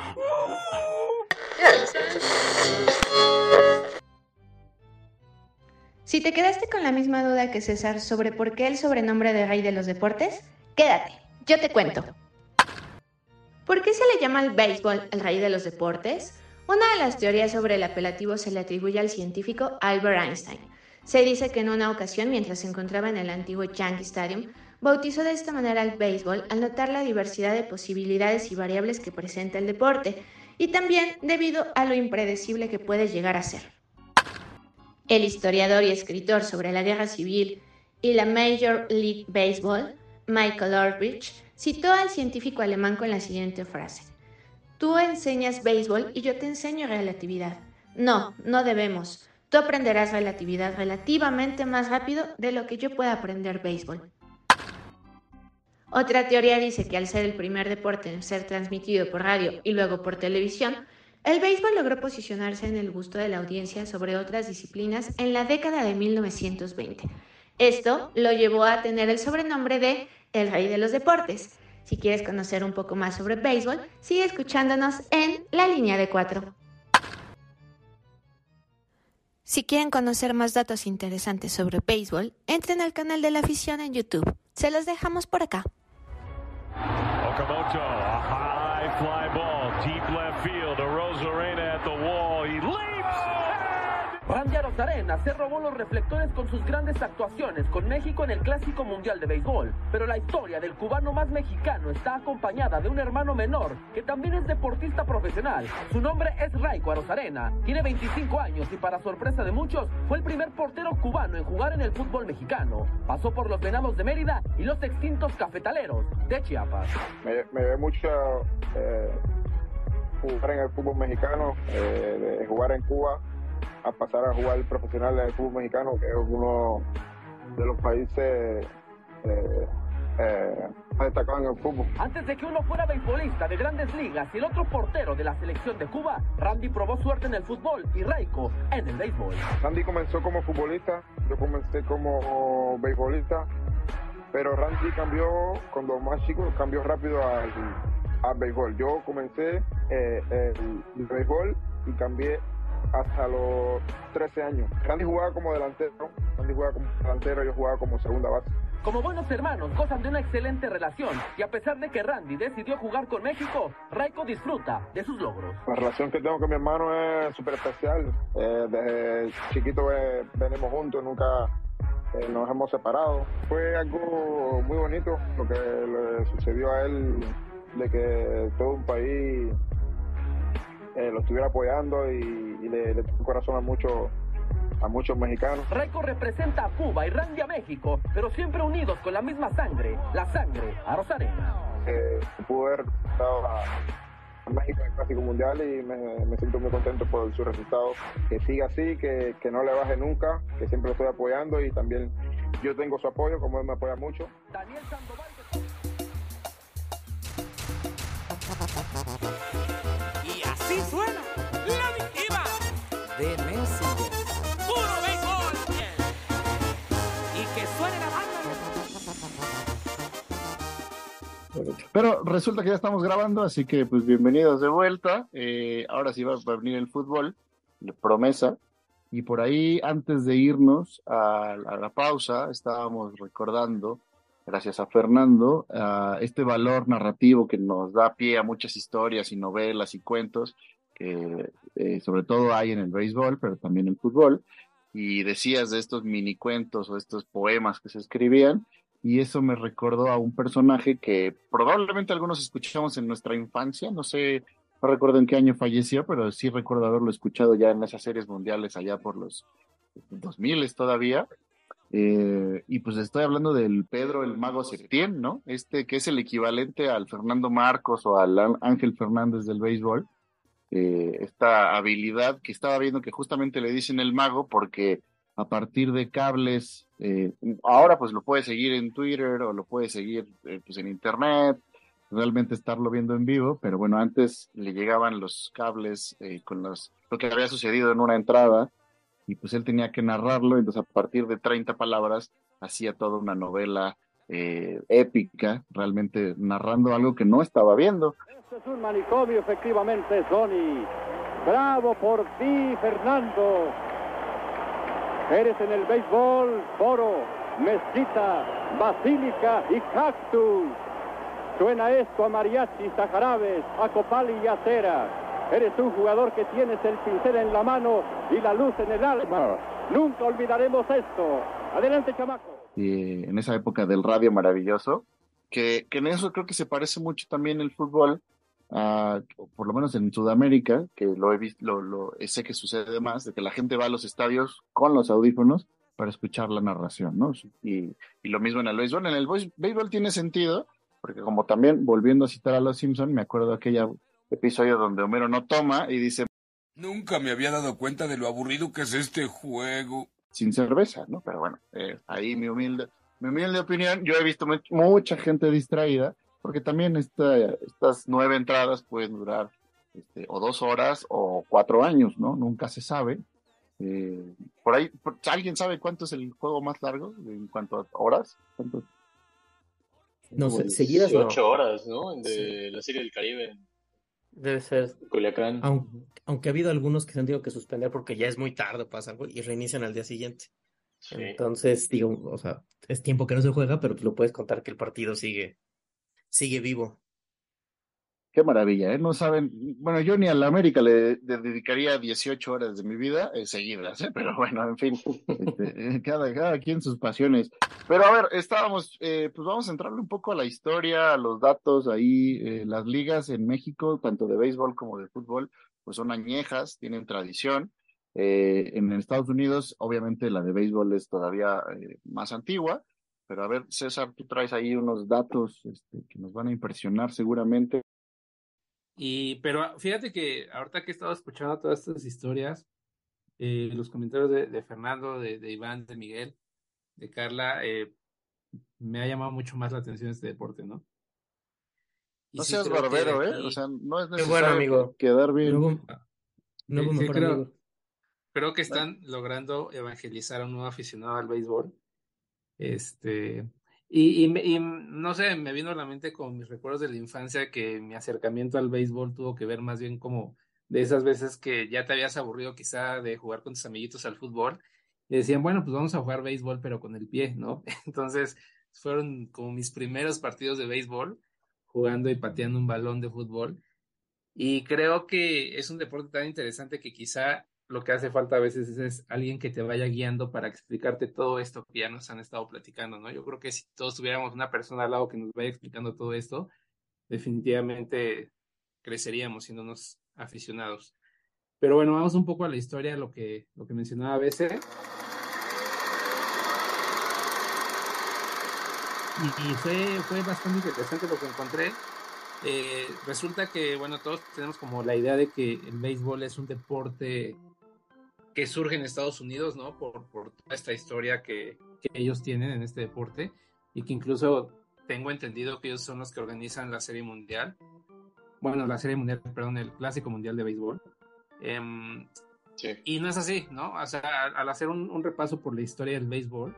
[SPEAKER 8] Si te quedaste con la misma duda que César sobre por qué el sobrenombre de rey de los deportes, quédate, yo te cuento. ¿Por qué se le llama al béisbol el rey de los deportes? Una de las teorías sobre el apelativo se le atribuye al científico Albert Einstein. Se dice que en una ocasión, mientras se encontraba en el antiguo Yankee Stadium, bautizó de esta manera al béisbol al notar la diversidad de posibilidades y variables que presenta el deporte, y también debido a lo impredecible que puede llegar a ser. El historiador y escritor sobre la guerra civil y la Major League Baseball, Michael Orbich, citó al científico alemán con la siguiente frase. Tú enseñas béisbol y yo te enseño relatividad. No, no debemos. Tú aprenderás relatividad relativamente más rápido de lo que yo pueda aprender béisbol. Otra teoría dice que al ser el primer deporte en ser transmitido por radio y luego por televisión, el béisbol logró posicionarse en el gusto de la audiencia sobre otras disciplinas en la década de 1920. Esto lo llevó a tener el sobrenombre de el rey de los deportes. Si quieres conocer un poco más sobre béisbol, sigue escuchándonos en La Línea de Cuatro. Si quieren conocer más datos interesantes sobre béisbol, entren al canal de la afición en YouTube. Se los dejamos por acá.
[SPEAKER 2] Okamoto, a high fly ball, deep left field. A
[SPEAKER 19] Randy Arozarena se robó los reflectores con sus grandes actuaciones con México en el Clásico Mundial de Béisbol, pero la historia del cubano más mexicano está acompañada de un hermano menor que también es deportista profesional. Su nombre es Raico Arozarena, tiene 25 años y para sorpresa de muchos fue el primer portero cubano en jugar en el fútbol mexicano. Pasó por los Venados de Mérida y los extintos Cafetaleros de Chiapas.
[SPEAKER 20] Me, ve mucho eh, jugar en el fútbol mexicano, eh, jugar en Cuba a pasar a jugar profesional en el fútbol mexicano, que es uno de los países eh, eh, destacados en el fútbol.
[SPEAKER 19] Antes de que uno fuera beisbolista de grandes ligas y el otro portero de la selección de Cuba, Randy probó suerte en el fútbol y Raico en el béisbol.
[SPEAKER 20] Randy comenzó como futbolista, yo comencé como beisbolista, pero Randy cambió, cuando más chico, cambió rápido al, al béisbol. Yo comencé eh, el béisbol y cambié hasta los 13 años. Randy jugaba como delantero, Randy jugaba como delantero, yo jugaba como segunda base.
[SPEAKER 19] Como buenos hermanos, gozan de una excelente relación y a pesar de que Randy decidió jugar con México, Raico disfruta de sus logros.
[SPEAKER 20] La relación que tengo con mi hermano es súper especial. Eh, desde chiquito eh, venimos juntos, nunca eh, nos hemos separado. Fue algo muy bonito lo que le sucedió a él, de que todo un país lo estuviera apoyando y, y le, le corazón a muchos a muchos mexicanos.
[SPEAKER 19] Raico representa a Cuba y Randy a México, pero siempre unidos con la misma sangre, la sangre a Rosarena.
[SPEAKER 20] Eh, pude haber representado a, a México en el Clásico Mundial y me, me siento muy contento por su resultado. Que siga así, que, que no le baje nunca, que siempre lo estoy apoyando y también yo tengo su apoyo, como él me apoya mucho.
[SPEAKER 19] Daniel Sandoval.
[SPEAKER 4] De Messenger. Puro béisbol. Y que suene la banda.
[SPEAKER 9] Pero resulta que ya estamos grabando, así que pues bienvenidos de vuelta. Eh, ahora sí va a venir el fútbol, de promesa. Y por ahí, antes de irnos a, a la pausa, estábamos recordando, gracias a Fernando, a este valor narrativo que nos da pie a muchas historias y novelas y cuentos que eh, sobre todo hay en el béisbol, pero también en el fútbol. Y decías de estos mini cuentos o estos poemas que se escribían, y eso me recordó a un personaje que probablemente algunos escuchamos en nuestra infancia, no sé, no recuerdo en qué año falleció, pero sí recuerdo haberlo escuchado ya en esas series mundiales allá por los 2000 todavía. Eh, y pues estoy hablando del Pedro el Mago Septién, ¿no? Este que es el equivalente al Fernando Marcos o al Ángel Fernández del béisbol. Eh, esta habilidad que estaba viendo que justamente le dicen el mago porque a partir de cables, eh, ahora pues lo puede seguir en Twitter o lo puede seguir eh, pues en internet, realmente estarlo viendo en vivo, pero bueno, antes le llegaban los cables eh, con los, lo que había sucedido en una entrada y pues él tenía que narrarlo, entonces a partir de 30 palabras hacía toda una novela eh, épica, realmente narrando algo que no estaba viendo.
[SPEAKER 21] Este es un manicomio, efectivamente, Sony. Bravo por ti, Fernando. Eres en el béisbol, foro, mezquita, basílica y cactus. Suena esto a mariachis, a jarabes, a copal y acera. Eres un jugador que tienes el pincel en la mano y la luz en el alma. Nunca olvidaremos esto. Adelante, chamaco.
[SPEAKER 9] Eh, en esa época del radio maravilloso, que, en eso creo que se parece mucho también el fútbol, o por lo menos en Sudamérica, que lo he visto, lo, lo- sé que sucede más, de que la gente va a los estadios con los audífonos para escuchar la narración, ¿no? Y, lo mismo en el béisbol. En el béis- béisbol tiene sentido, porque como también, volviendo a citar a Los Simpson, me acuerdo de aquella episodio donde Homero no toma y dice
[SPEAKER 15] Nunca me había dado cuenta de lo aburrido que es este juego.
[SPEAKER 9] Sin cerveza, ¿no? Pero bueno, eh, ahí mi humilde, mi humilde opinión, yo he visto mu- mucha gente distraída, porque también esta, estas nueve entradas pueden durar este, o dos horas o cuatro años, ¿no? Nunca se sabe. Eh, por ahí, por- ¿alguien sabe cuánto es el juego más largo en cuanto a horas? ¿Cuánto?
[SPEAKER 14] No seguidas no.
[SPEAKER 11] 18 horas, ¿no? De la Serie del Caribe.
[SPEAKER 14] Debe ser.
[SPEAKER 11] Culiacán.
[SPEAKER 14] Aunque, aunque ha habido algunos que se han tenido que suspender porque ya es muy tarde, pasa algo y reinician al día siguiente. Entonces, digo, o sea, es tiempo que no se juega, pero tú lo puedes contar que el partido sigue, sigue vivo.
[SPEAKER 9] Qué maravilla, ¿eh? No saben, bueno, yo ni a la América le, dedicaría 18 horas de mi vida eh, seguidas, ¿eh? Pero bueno, en fin, este, cada, cada quien sus pasiones. Pero a ver, estábamos, eh, pues vamos a entrarle un poco a la historia, a los datos ahí, eh, las ligas en México, tanto de béisbol como de fútbol, pues son añejas, tienen tradición. Eh, en Estados Unidos, obviamente la de béisbol es todavía eh, más antigua, pero a ver, César, tú traes ahí unos datos este, que nos van a impresionar seguramente.
[SPEAKER 12] Y, pero fíjate que ahorita que he estado escuchando todas estas historias, eh, los comentarios de, de Fernando, de, de, Iván, de Miguel, de Carla, eh, me ha llamado mucho más la atención este deporte, ¿no?
[SPEAKER 9] Y no sí seas barbero, ¿eh? O sea, no es necesario
[SPEAKER 14] bueno, amigo.
[SPEAKER 9] quedar bien.
[SPEAKER 14] No, no,
[SPEAKER 12] sí,
[SPEAKER 14] mejor
[SPEAKER 12] creo,
[SPEAKER 14] amigo.
[SPEAKER 12] creo que están logrando evangelizar a un nuevo aficionado al béisbol. Este, y, no sé, me vino a la mente con mis recuerdos de la infancia que mi acercamiento al béisbol tuvo que ver más bien como de esas veces que ya te habías aburrido quizá de jugar con tus amiguitos al fútbol y decían, bueno, pues vamos a jugar béisbol pero con el pie, ¿no? Entonces fueron como mis primeros partidos de béisbol jugando y pateando un balón de fútbol y creo que es un deporte tan interesante que quizá lo que hace falta a veces es, alguien que te vaya guiando para explicarte todo esto que ya nos han estado platicando, ¿no? Yo creo que si todos tuviéramos una persona al lado que nos vaya explicando todo esto, definitivamente creceríamos siendo unos aficionados. Pero bueno, vamos un poco a la historia, lo que, lo que mencionaba BC. Y, y fue, fue bastante interesante lo que encontré. Eh, resulta que, bueno, todos tenemos como la idea de que el béisbol es un deporte que surge en Estados Unidos, ¿no? Por, por toda esta historia que, que, ellos tienen en este deporte y que incluso tengo entendido que ellos son los que organizan la Serie Mundial. Bueno, la Serie Mundial, perdón, el Clásico Mundial de Béisbol. Eh, sí. Y no es así, ¿no? O sea, al, al hacer un, un, repaso por la historia del béisbol,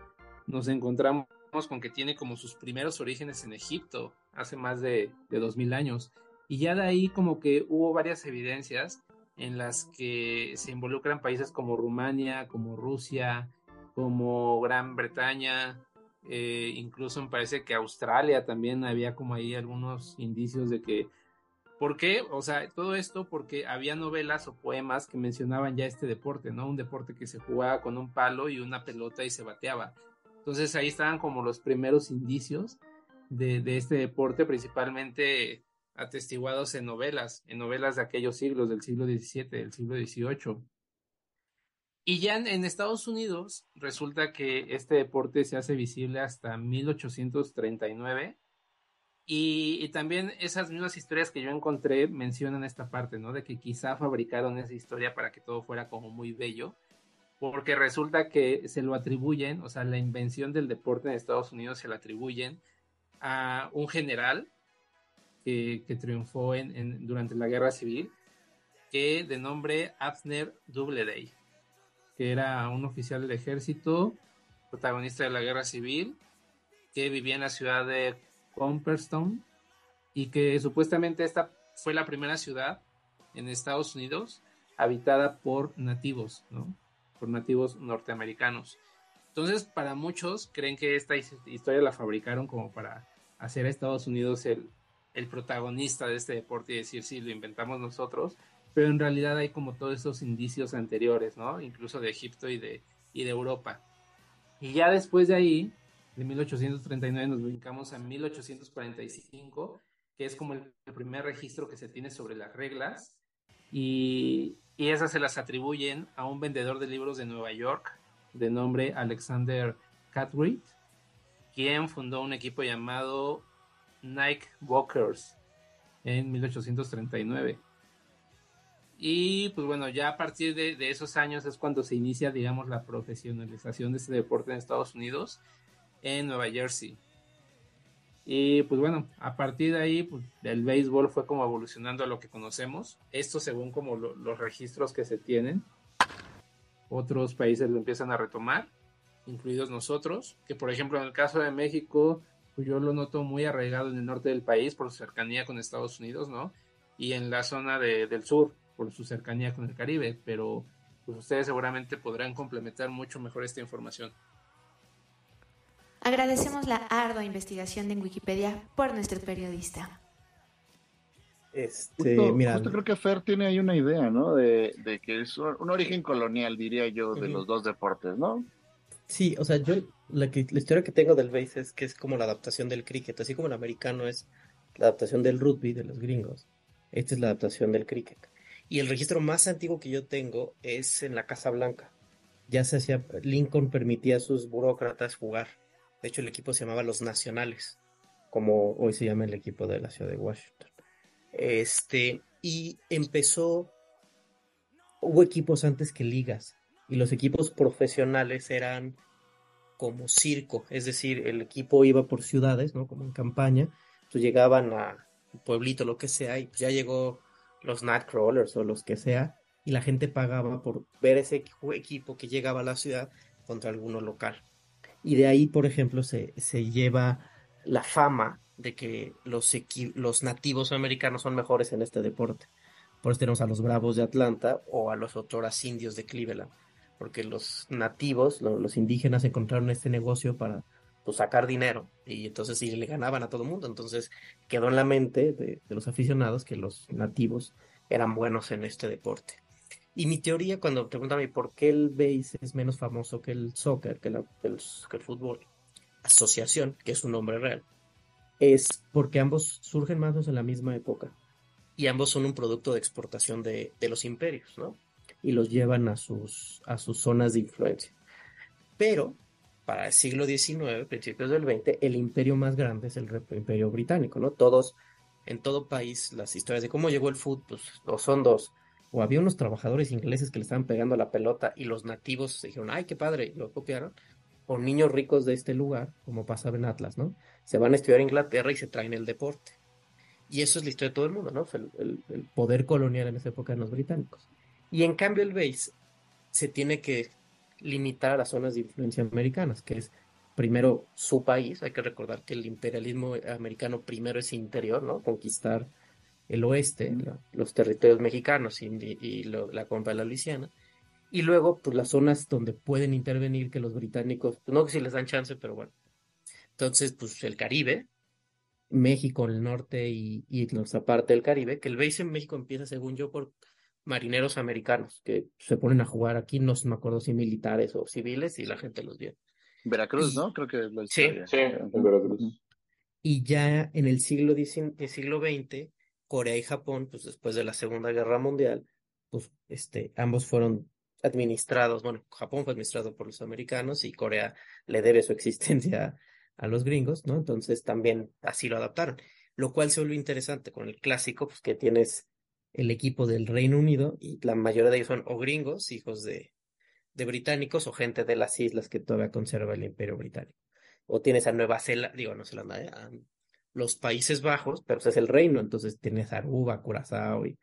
[SPEAKER 12] nos encontramos con que tiene como sus primeros orígenes en Egipto, hace más de, de 2000 años. Y ya de ahí como que hubo varias evidencias en las que se involucran países como Rumania, como Rusia, como Gran Bretaña, eh, incluso me parece que Australia también había como ahí algunos indicios de que, ¿por qué? O sea, todo esto porque había novelas o poemas que mencionaban ya este deporte, ¿no? Un deporte que se jugaba con un palo y una pelota y se bateaba. Entonces ahí estaban como los primeros indicios de, de este deporte, principalmente atestiguados en novelas, en novelas de aquellos siglos, del siglo XVII, del siglo XVIII. Y ya en, Estados Unidos resulta que este deporte se hace visible hasta 1839 y, y, también esas mismas historias que yo encontré mencionan esta parte, ¿no? De que quizá fabricaron esa historia para que todo fuera como muy bello, porque resulta que se lo atribuyen, o sea, la invención del deporte en Estados Unidos se la atribuyen a un general que, triunfó en, durante la guerra civil, que de nombre Abner Doubleday, que era un oficial del ejército, protagonista de la guerra civil, que vivía en la ciudad de Cooperstown y que supuestamente esta fue la primera ciudad en Estados Unidos habitada por nativos, ¿no? Por nativos norteamericanos. Entonces, para muchos creen que esta historia la fabricaron como para hacer a Estados Unidos el, el protagonista de este deporte y decir, sí, lo inventamos nosotros, pero en realidad hay como todos esos indicios anteriores, ¿no? Incluso de Egipto y de, y de Europa. Y ya después de ahí, de 1839, nos brincamos a 1845, que es como el, el primer registro que se tiene sobre las reglas, y, y esas se las atribuyen a un vendedor de libros de Nueva York, de nombre Alexander Catreed, quien fundó un equipo llamado Nike Walkers en 1839. Y pues bueno, ya a partir de, esos años es cuando se inicia, digamos, la profesionalización de este deporte en Estados Unidos, en Nueva Jersey. Y pues bueno, a partir de ahí, pues, el béisbol fue como evolucionando a lo que conocemos. Esto según como lo, los registros que se tienen. Otros países lo empiezan a retomar, incluidos nosotros, que por ejemplo en el caso de México, pues yo lo noto muy arraigado en el norte del país por su cercanía con Estados Unidos, ¿no? Y en la zona de, del sur por su cercanía con el Caribe, pero pues ustedes seguramente podrán complementar mucho mejor esta información.
[SPEAKER 8] Agradecemos la ardua investigación en Wikipedia por nuestro periodista.
[SPEAKER 14] Este,
[SPEAKER 9] Justo,
[SPEAKER 14] mira,
[SPEAKER 9] justo creo que Fer tiene ahí una idea, ¿no? De, de que es un un origen colonial, diría yo, de los dos deportes, ¿no?
[SPEAKER 14] Sí, o sea, yo la, que, la historia que tengo del base es que es como la adaptación del cricket, así como el americano es la adaptación del rugby de los gringos, esta es la adaptación del cricket. Y el registro más antiguo que yo tengo es en la Casa Blanca. Ya se hacía, Lincoln permitía a sus burócratas jugar. De hecho, el equipo se llamaba los Nacionales, como hoy se llama el equipo de la ciudad de Washington. Este, y empezó, hubo equipos antes que ligas, y los equipos profesionales eran como circo, es decir, el equipo iba por ciudades, ¿no? Como en campaña, entonces llegaban a pueblito, lo que sea, y pues ya llegó los Nightcrawlers o los que sea, y la gente pagaba por ver ese equ- equipo que llegaba a la ciudad contra alguno local. Y de ahí, por ejemplo, se, se lleva la fama de que los, los nativos americanos son mejores en este deporte. Por eso tenemos a los Bravos de Atlanta o a los otoras indios de Cleveland, porque los nativos, lo- los indígenas encontraron este negocio para pues, sacar dinero y entonces sí le ganaban a todo el mundo. Entonces quedó en la mente de, los aficionados que los nativos eran buenos en este deporte. Y mi teoría, cuando te preguntan por qué el base es menos famoso que el soccer, que, la- el, fútbol, asociación, que es un nombre real, es porque ambos surgen más o menos en la misma época y ambos son un producto de exportación de los imperios, ¿no? Y los llevan a sus, a sus zonas de influencia. Pero para el siglo XIX, principios del XX, el imperio más grande es el imperio británico, ¿no? Todos, en todo país, las historias de cómo llegó el fútbol, pues, son dos. O había unos trabajadores ingleses que le estaban pegando la pelota y los nativos dijeron, ay, qué padre, y lo copiaron. O niños ricos de este lugar, como pasaba en Atlas, ¿no? Se van a estudiar a Inglaterra y se traen el deporte. Y eso es la historia de todo el mundo, ¿no? El, el- el poder colonial en esa época en los británicos. Y en cambio el base se tiene que limitar a las zonas de influencia americanas, que es primero su país. Hay que recordar que el imperialismo americano primero es interior, ¿no? Conquistar el oeste, la- los territorios mexicanos y, y lo- la compra de la Luisiana. Y luego, pues las zonas donde pueden intervenir que los británicos, no que si les dan chance, pero bueno. Entonces, pues el Caribe, México, el norte y, y nuestra parte del Caribe, que el base en México empieza, según yo, por marineros americanos que se ponen a jugar aquí, no me acuerdo si militares o civiles, y la gente los vio.
[SPEAKER 9] Veracruz, ¿no? Creo que la
[SPEAKER 14] Sí. Sí,
[SPEAKER 11] en Veracruz.
[SPEAKER 14] Y ya en el siglo el siglo XX, Corea y Japón, pues después de la Segunda Guerra Mundial, pues este, ambos fueron administrados, bueno, Japón fue administrado por los americanos y Corea le debe su existencia a los gringos, ¿no? Entonces también así lo adaptaron, lo cual se vuelve interesante con el clásico, pues que tienes el equipo del Reino Unido y la mayoría de ellos son o gringos, hijos de, de británicos o gente de las islas que todavía conserva el Imperio Británico. O tienes a Nueva Zelanda, digo, no Zelanda, eh, a los Países Bajos, pero pues es el reino, entonces tienes Aruba, Curazao y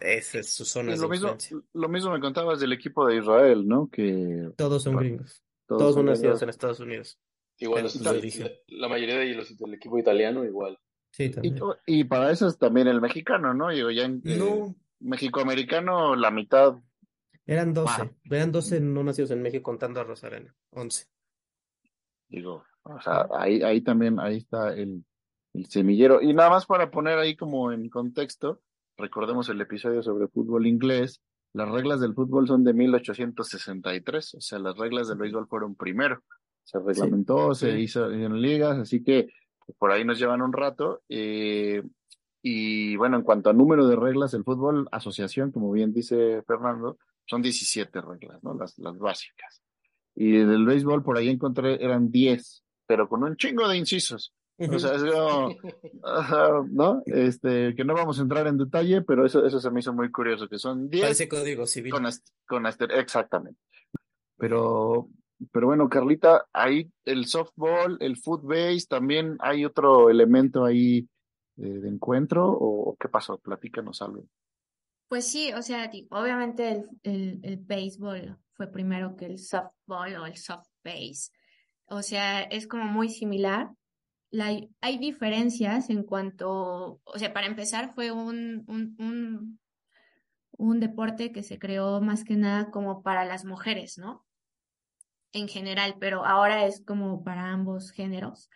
[SPEAKER 14] esa es su zona
[SPEAKER 9] Y
[SPEAKER 14] de
[SPEAKER 9] lo mismo,
[SPEAKER 14] influencia.
[SPEAKER 9] lo mismo me contabas del equipo de Israel, ¿no? Que
[SPEAKER 14] Todos son gringos.
[SPEAKER 9] Todos
[SPEAKER 14] Todos
[SPEAKER 9] son
[SPEAKER 14] nacidos
[SPEAKER 9] gringos.
[SPEAKER 14] en Estados Unidos.
[SPEAKER 11] Igual los- la, la- la mayoría de los del equipo italiano igual.
[SPEAKER 14] Sí,
[SPEAKER 9] Y,
[SPEAKER 14] también.
[SPEAKER 9] y para eso es también el mexicano, ¿no? Digo, ya en eh,
[SPEAKER 14] No.
[SPEAKER 9] México-americano, la mitad.
[SPEAKER 14] Eran 12,
[SPEAKER 9] Wow.
[SPEAKER 14] eran 12 no nacidos en México contando a Rosarena, 11.
[SPEAKER 9] Digo, o sea, ahí, ahí también, ahí está el, el semillero. Y nada más para poner ahí como en contexto, recordemos el episodio sobre fútbol inglés. Las reglas del fútbol son de 1863, o sea, las reglas del béisbol fueron primero. Se reglamentó, se
[SPEAKER 14] sí.
[SPEAKER 9] hizo en ligas, así que por ahí nos llevan un rato. eh, y bueno, en cuanto a número de reglas del fútbol, asociación, como bien dice Fernando, son 17 reglas, ¿no? Las, las básicas. Y del béisbol por ahí encontré, eran 10, pero con un chingo de incisos. O sea, es como, ¿no? Este, que no vamos a entrar en detalle, pero eso, eso se me hizo muy curioso, que son 10
[SPEAKER 14] Parece código civil.
[SPEAKER 9] con, con exactamente. Pero, pero bueno, Carlita, ahí el softball, el foot base, también hay otro elemento ahí eh, de encuentro, o qué pasó? Platícanos algo.
[SPEAKER 10] Pues sí, o sea, obviamente el, el, el béisbol fue primero que el softball o el soft base. O sea, es como muy similar. La, hay diferencias en cuanto, o sea, para empezar fue un, un, un, un deporte que se creó más que nada como para las mujeres, ¿no? En general, pero ahora es como para ambos géneros.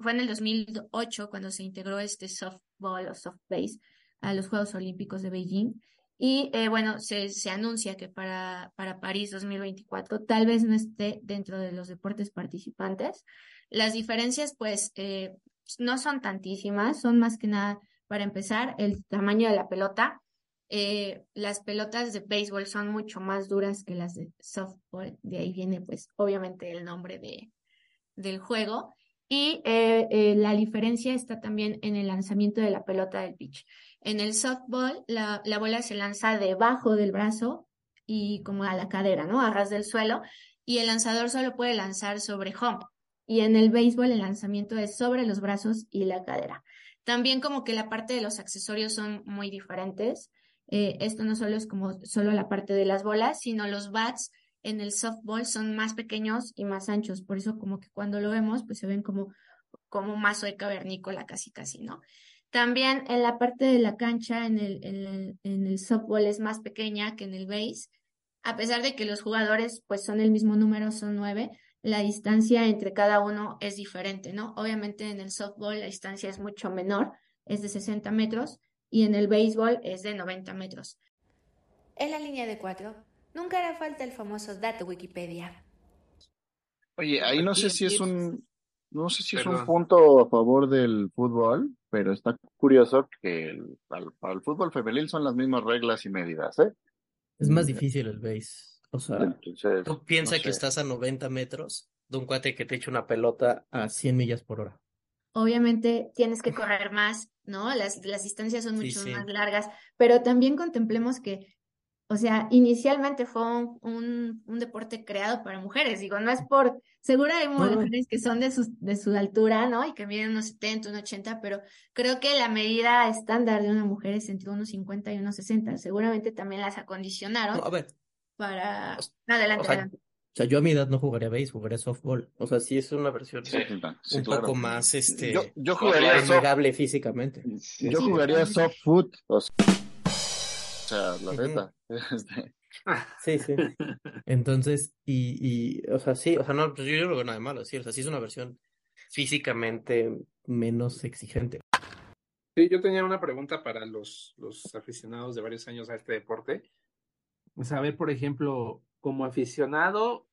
[SPEAKER 10] fue en el 2008 cuando se integró este softball o soft base a los Juegos Olímpicos de Beijing. Y eh, bueno, se, se anuncia que para, para París 2024 tal vez no esté dentro de los deportes participantes. Las diferencias, pues, eh, no son tantísimas, son más que nada, para empezar, el tamaño de la pelota. Eh, las pelotas de béisbol son mucho más duras que las de softball, de ahí viene, pues, obviamente el nombre de, del juego. Y la diferencia está también en el lanzamiento de la pelota del pitch. En el softball, la, la bola se lanza debajo del brazo y como a la cadera, ¿no? A ras del suelo. Y el lanzador solo puede lanzar sobre home. Y en el béisbol, el lanzamiento es sobre los brazos y la cadera. También como que la parte de los accesorios son muy diferentes. Eh, esto no solo es como solo la parte de las bolas, sino los bats en el softball son más pequeños y más anchos. Por eso como que cuando lo vemos, pues se ven como, como mazo de cavernícola casi casi, ¿no? También en la parte de la cancha, en el, en el, en el softball es más pequeña que en el base. A pesar de que los jugadores pues son el mismo número, son nueve, la distancia entre cada uno es diferente, ¿no? Obviamente en el softball la distancia es mucho menor, es de 60 metros, y en el béisbol es de 90 metros.
[SPEAKER 8] En la línea de cuatro, nunca hará falta el famoso dato Wikipedia.
[SPEAKER 9] Oye, ahí no sé si es un, no sé si es un punto a favor del fútbol, pero está curioso que el, para el fútbol femenil son las mismas reglas y medidas, ¿eh?
[SPEAKER 14] Es más difícil el base. O sea, tú piensas que estás a 90 metros de un cuate que te echa una pelota a 100 millas por hora.
[SPEAKER 10] Obviamente tienes que correr más, ¿no? Las, las distancias son mucho más largas, pero también contemplemos que o sea, inicialmente fue un, un, deporte creado para mujeres. Digo, no es por. Seguro hay mujeres que son de su, de su altura, ¿no? Y que miden unos 70, unos 80, pero creo que la medida estándar de una mujer es entre unos 50 y unos 60. Seguramente también las acondicionaron.
[SPEAKER 14] a ver.
[SPEAKER 10] Para. adelante,
[SPEAKER 14] o sea,
[SPEAKER 10] adelante.
[SPEAKER 14] O sea, yo a mi edad no jugaría base, jugaría softball. O sea, sí es una versión un poco más este
[SPEAKER 9] yo, yo jugaría
[SPEAKER 14] amigable físicamente.
[SPEAKER 9] Yo jugaría soft foot. O sea, la neta. Este,
[SPEAKER 14] Sí, sí. Entonces, y, y, o sea, sí, o sea, no, pues yo no veo nada de malo, sí, o sea, sí es una versión físicamente menos exigente.
[SPEAKER 12] Sí, yo tenía una pregunta para los, los aficionados de varios años a este deporte. Saber, por ejemplo, como aficionado,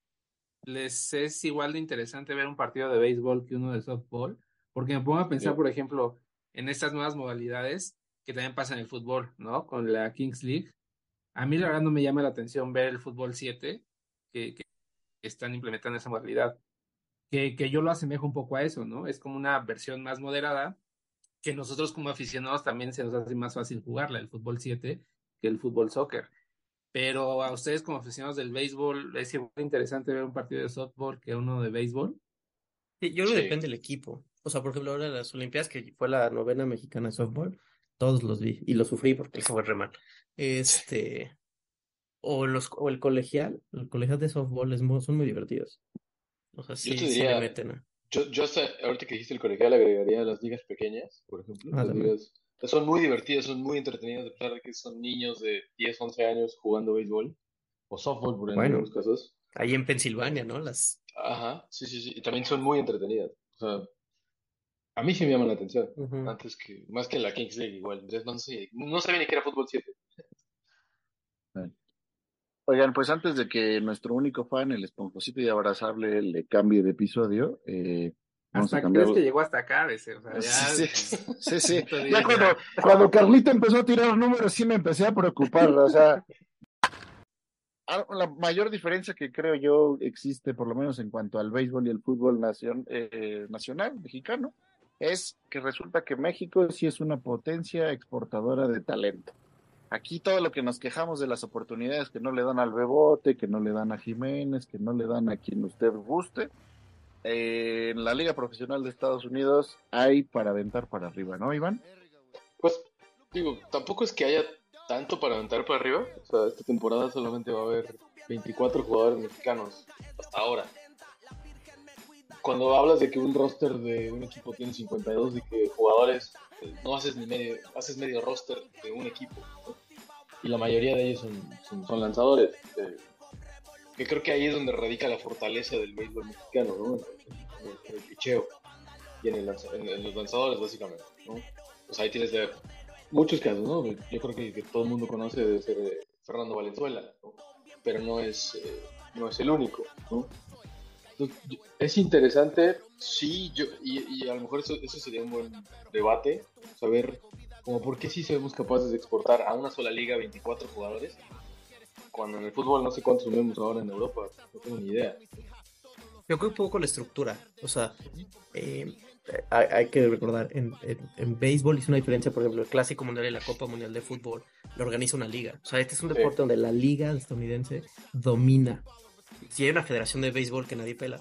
[SPEAKER 12] ¿les es igual de interesante ver un partido de béisbol que uno de softball? Porque me pongo a pensar, por ejemplo, en estas nuevas modalidades que también pasa en el fútbol, ¿no? Con la Kings League. A mí la verdad no me llama la atención ver el fútbol 7 que, que están implementando esa modalidad. Que, que yo lo asemejo un poco a eso, ¿no? Es como una versión más moderada que nosotros como aficionados también se nos hace más fácil jugarla, el fútbol 7, que el fútbol soccer. Pero a ustedes como aficionados del béisbol, ¿es igual interesante ver un partido de softball que uno de béisbol?
[SPEAKER 14] Sí, yo creo que depende del equipo. O sea, por ejemplo, ahora las Olimpiadas, que fue la novena mexicana de softball, todos los vi y lo sufrí porque eso fue re mal. Este, o, los, o el colegial, el colegial de softball es son muy divertidos. O sea, sí,
[SPEAKER 11] yo te diría,
[SPEAKER 14] sí meten
[SPEAKER 11] yo, yo hasta ahorita que dijiste el colegial agregaría las ligas pequeñas, por ejemplo.
[SPEAKER 14] Ah,
[SPEAKER 11] las ligas, son muy divertidas, son muy entretenidas, a pesar de que son niños de 10, 11 años jugando béisbol o softball, por en
[SPEAKER 14] Bueno.
[SPEAKER 11] algunos casos.
[SPEAKER 14] Ahí en Pensilvania, ¿no? Las...
[SPEAKER 11] Ajá, sí, sí, sí. Y también son muy entretenidas. O sea, a mí sí me llaman la atención. Antes que, más que la Kings League, igual. Entonces, no sé, no sabía ni que era fútbol 7.
[SPEAKER 9] Oigan, pues antes de que nuestro único fan, el esponjosito y abrazable, le cambie de episodio, eh,
[SPEAKER 12] Hasta crees que llegó hasta acá, ese, o sea, ya...
[SPEAKER 9] Sí, sí, sí, sí.
[SPEAKER 12] Otro
[SPEAKER 9] Ya cuando, Carlita empezó a tirar números, sí me empecé a preocupar, o sea. ah, La mayor diferencia que creo yo existe, por lo menos en cuanto al béisbol y el fútbol nacion- eh, nacional mexicano, es que resulta que México sí es una potencia exportadora de talento. Aquí todo lo que nos quejamos de las oportunidades que no le dan al Bebote, que no le dan a Jiménez, que no le dan a quien usted guste, en la Liga Profesional de Estados Unidos hay para aventar para arriba, ¿no, Iván?
[SPEAKER 11] Pues, digo, tampoco es que haya tanto para aventar para arriba. O sea, esta temporada solamente va a haber 24 jugadores mexicanos hasta ahora. Cuando hablas de que un roster de un equipo tiene 52 y que jugadores, eh, no haces ni medio, haces medio roster de un equipo. Y la mayoría de ellos son, son, son lanzadores. eh, que creo que ahí es donde radica la fortaleza del béisbol mexicano, ¿no? En el, picheo. y en, los lanzadores, básicamente. ¿no? Pues ahí tienes de muchos casos, ¿no? Yo creo que, todo el mundo conoce debe ser Fernando Valenzuela, ¿no? pero no es, eh, no es el único. ¿no? Es interesante, sí, yo, y, y a lo mejor eso, eso sería un buen debate, saber como por qué sí somos capaces de exportar a una sola liga 24 jugadores, cuando en el fútbol no sé cuántos vemos ahora en Europa, no tengo ni idea.
[SPEAKER 14] Yo creo un poco la estructura. O sea, eh, hay, hay que recordar, en, en, en béisbol hizo una diferencia, por ejemplo, el Clásico Mundial y la Copa Mundial de Fútbol lo organiza una liga. O sea, este es un
[SPEAKER 11] Sí.
[SPEAKER 14] deporte donde la liga estadounidense domina. Si hay una federación de béisbol que nadie pela,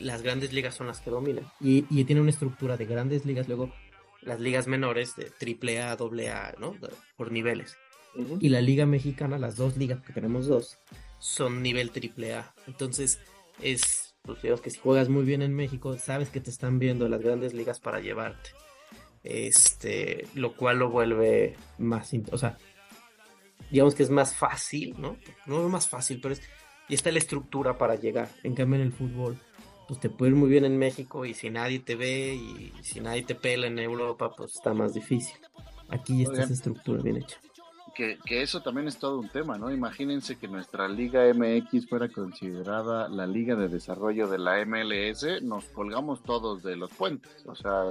[SPEAKER 14] las grandes ligas son las que dominan. Y, y tiene una estructura de grandes ligas, luego las ligas menores de triple A, doble A, ¿no? Por niveles. Y la liga mexicana, las dos ligas, que tenemos dos, son nivel triple A. Entonces, es, pues digamos que si juegas muy bien en México, sabes que te están viendo las grandes ligas para llevarte. Este, lo cual lo vuelve más, o sea, digamos que es más fácil, ¿no? No es más fácil, pero es, y está la estructura para llegar. En cambio, en el fútbol, pues te puede ir muy bien en México y si nadie te ve y si nadie te pela en Europa, pues está más difícil. Aquí está esa estructura bien hecha.
[SPEAKER 9] Que, eso también es todo un tema, ¿no? Imagínense que nuestra Liga MX fuera considerada la Liga de Desarrollo de la MLS, nos colgamos todos de los puentes, o sea,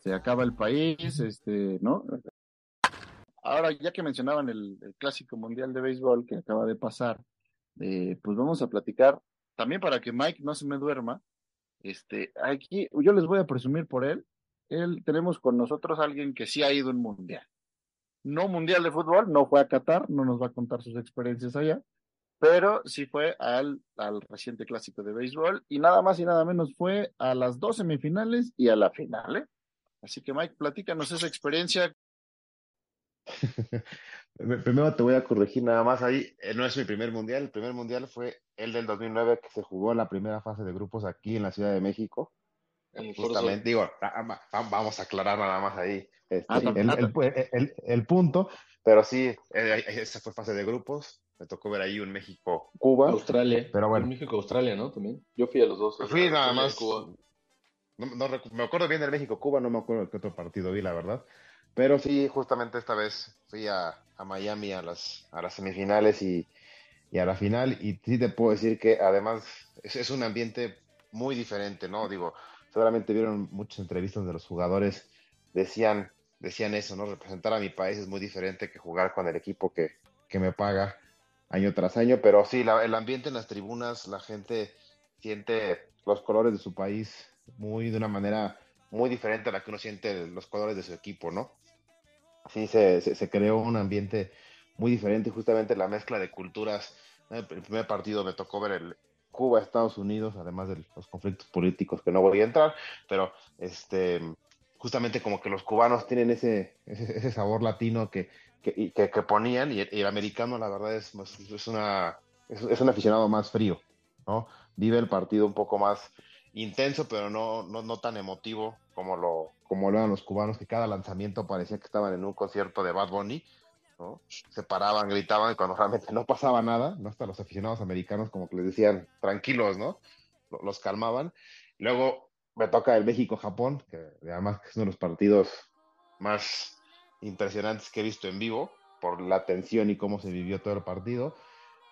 [SPEAKER 9] se acaba el país, este, ¿no? Ahora, ya que mencionaban el, el Clásico Mundial de Béisbol que acaba de pasar, eh, pues vamos a platicar, también para que Mike no se me duerma, este, aquí yo les voy a presumir por él, él tenemos con nosotros a alguien que sí ha ido a un mundial no mundial de fútbol, no fue a Qatar, no nos va a contar sus experiencias allá, pero sí fue al, al reciente clásico de béisbol y nada más y nada menos fue a las dos semifinales y a la final, ¿eh? Así que Mike, platícanos esa experiencia.
[SPEAKER 13] Primero te voy a corregir nada más ahí. eh, No es mi primer mundial. El primer mundial fue el del 2009 que se jugó la primera fase de grupos aquí en la Ciudad de México. Justamente, digo, ah, ah, va- vamos a aclarar nada más ahí este,
[SPEAKER 9] Ah,
[SPEAKER 13] el,
[SPEAKER 9] ah,
[SPEAKER 13] el- el- el- punto, pero sí, eh, esa fue fase de grupos. Me tocó ver ahí un México-Cuba.
[SPEAKER 11] Australia.
[SPEAKER 13] Pero bueno.
[SPEAKER 11] México-Australia, ¿no? También. Yo fui a los dos.
[SPEAKER 13] Fui
[SPEAKER 11] a
[SPEAKER 13] nada
[SPEAKER 11] Australia
[SPEAKER 13] más.
[SPEAKER 11] Cuba.
[SPEAKER 13] No, no me acuerdo bien del México-Cuba, no me acuerdo qué otro partido vi, la verdad. Pero sí, justamente esta vez fui a, a Miami a las, a las semifinales y, y a la final. Y sí te puedo decir que además es, es un ambiente muy diferente, ¿no? Digo, seguramente vieron muchas entrevistas de los jugadores, decían, decían eso, ¿no? Representar a mi país es muy diferente que jugar con el equipo que, que me paga año tras año. Pero sí, la- el ambiente en las tribunas, la gente siente los colores de su país muy de una manera muy diferente a la que uno siente los colores de su equipo, ¿no? Así se, se, se creó un ambiente muy diferente justamente la mezcla de culturas. El primer partido me tocó ver el Cuba, Estados Unidos, además de los conflictos políticos que no voy a entrar, pero este justamente como que los cubanos tienen ese, sabor latino que, que, ponían y el, americano la verdad es, más- es, una, es un aficionado más frío, ¿no? Vive el partido un poco más intenso, pero no, no, no tan emotivo como lo, como lo eran los cubanos, que cada lanzamiento parecía que estaban en un concierto de Bad Bunny, Se paraban, gritaban, y cuando realmente no pasaba nada, ¿no? Hasta los aficionados americanos como que les decían, tranquilos, ¿no? Lo- Los calmaban. Luego me toca el México-Japón, que además es uno de los partidos más impresionantes que he visto en vivo, por la tensión y cómo se vivió todo el partido.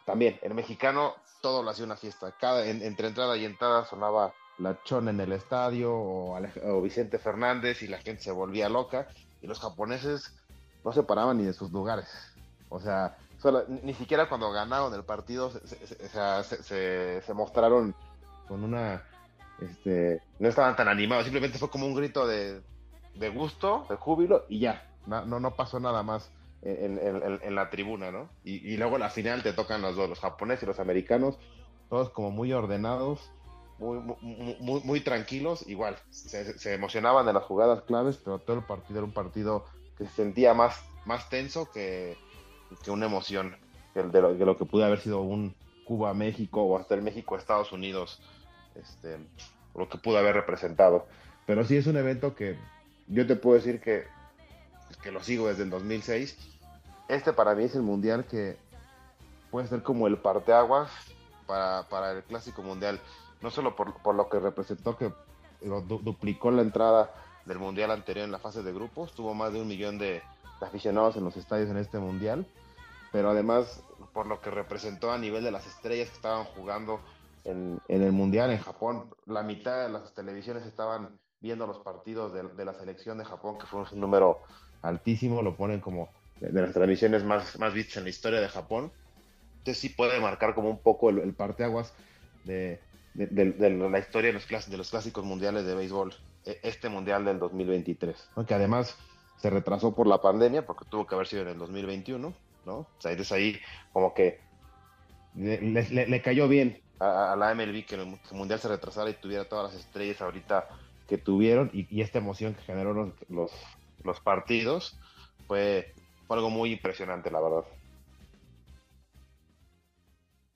[SPEAKER 13] También, el mexicano todo lo hacía una fiesta. Cada, en- entre entrada y entrada sonaba la chona en el estadio o, o Vicente Fernández y la gente se volvía loca. Y los japoneses no se paraban ni de sus lugares. O sea, solo- ni siquiera cuando ganaron el partido se, se- se- se- mostraron con una... Este, no estaban tan animados, simplemente fue como un grito de, de gusto, de júbilo y ya. No, no, pasó nada más en, la tribuna, ¿no? Y, luego la final te tocan los dos, los japoneses y los americanos, todos como muy ordenados, muy, muy, tranquilos, igual. Se emocionaban de las jugadas claves, pero todo el partido era un partido que se sentía más, más tenso que, que una emoción, que de lo, de lo que pudo haber sido un Cuba-México o hasta el México-Estados Unidos, este, lo que pudo haber representado. Pero sí es un evento que yo te puedo decir que, que lo sigo desde el 2006. Este para mí es el mundial que puede ser como el parteaguas para, para el clásico mundial. No solo por, por lo que representó que duplicó la entrada del mundial anterior en la fase de grupos, tuvo más de un millón de, aficionados en los estadios en este mundial, pero además por lo que representó a nivel de las estrellas que estaban jugando en, en el mundial en Japón, la mitad de las televisiones estaban viendo los partidos de, la selección de Japón, que fue un número altísimo, lo ponen como de, las transmisiones más, más vistas en la historia de Japón. Entonces sí puede marcar como un poco el, parteaguas de, de, la historia de los, clásicos mundiales de béisbol, este mundial del 2023, ¿no? que además se retrasó por la pandemia, porque tuvo que haber sido en el 2021, ¿no? O sea, entonces ahí como que le, le- cayó bien a, a la MLB que el mundial se retrasara y tuviera todas las estrellas ahorita que tuvieron y, y esta emoción que generó los, los, los partidos fue, fue algo muy impresionante, la verdad.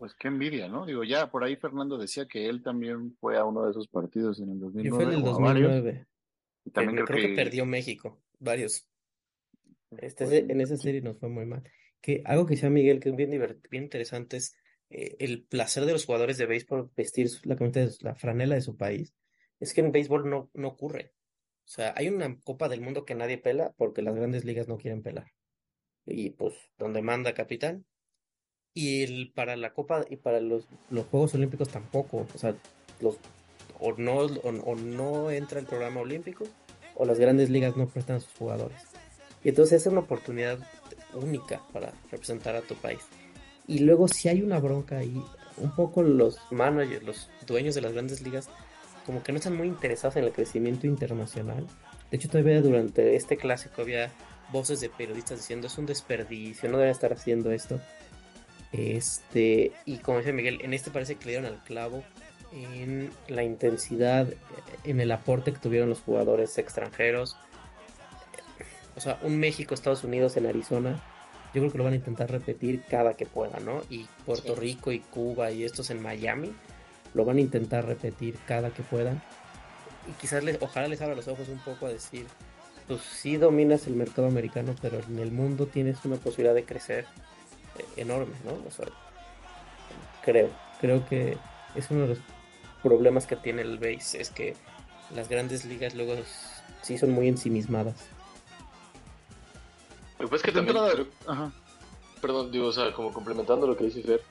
[SPEAKER 9] Pues qué envidia, ¿no? Digo, ya por ahí Fernando decía que él también fue a uno de esos partidos en el
[SPEAKER 14] Yo
[SPEAKER 9] 2009.
[SPEAKER 14] fui en el
[SPEAKER 9] o a varios.
[SPEAKER 14] 2009.
[SPEAKER 9] Y también
[SPEAKER 14] que
[SPEAKER 9] creo,
[SPEAKER 14] creo que
[SPEAKER 9] que,
[SPEAKER 14] perdió México, varios. Este,
[SPEAKER 9] Pues,
[SPEAKER 14] en esa serie nos fue muy mal. Que algo que decía Miguel, que es bien, bien interesante, es eh, el placer de los jugadores de béisbol vestir la camiseta la franela de su país. Es que en béisbol no, no ocurre. O sea, hay una Copa del Mundo que nadie pela porque las grandes ligas no quieren pelar. Y pues, donde manda capitán. Y el, para la Copa y para los, los Juegos Olímpicos tampoco. O sea, los, o no, o, no entra el programa olímpico o las grandes ligas no prestan a sus jugadores. Y entonces es una oportunidad única para representar a tu país. Y luego si hay una bronca ahí, un poco los managers, los dueños de las grandes ligas, como que no están muy interesados en el crecimiento internacional. De hecho, todavía durante este clásico había voces de periodistas diciendo es un desperdicio, no deben estar haciendo esto. Este, y como dice Miguel, en este parece que le dieron al clavo en la intensidad, en el aporte que tuvieron los jugadores extranjeros. O sea, un México, Estados Unidos en Arizona, yo creo que lo van a intentar repetir cada que puedan, ¿no? Y Puerto Rico y Cuba y estos en Miami, lo van a intentar repetir cada que puedan. Y quizás les, ojalá les abra los ojos un poco a decir, pues sí dominas el mercado americano, pero en el mundo tienes una posibilidad de crecer enorme, ¿no? O sea, creo, creo que es uno de los problemas que tiene el base, es que las grandes ligas luego sí son muy ensimismadas.
[SPEAKER 11] Lo que también. Perdón, digo, o sea, como complementando lo que dice Fer.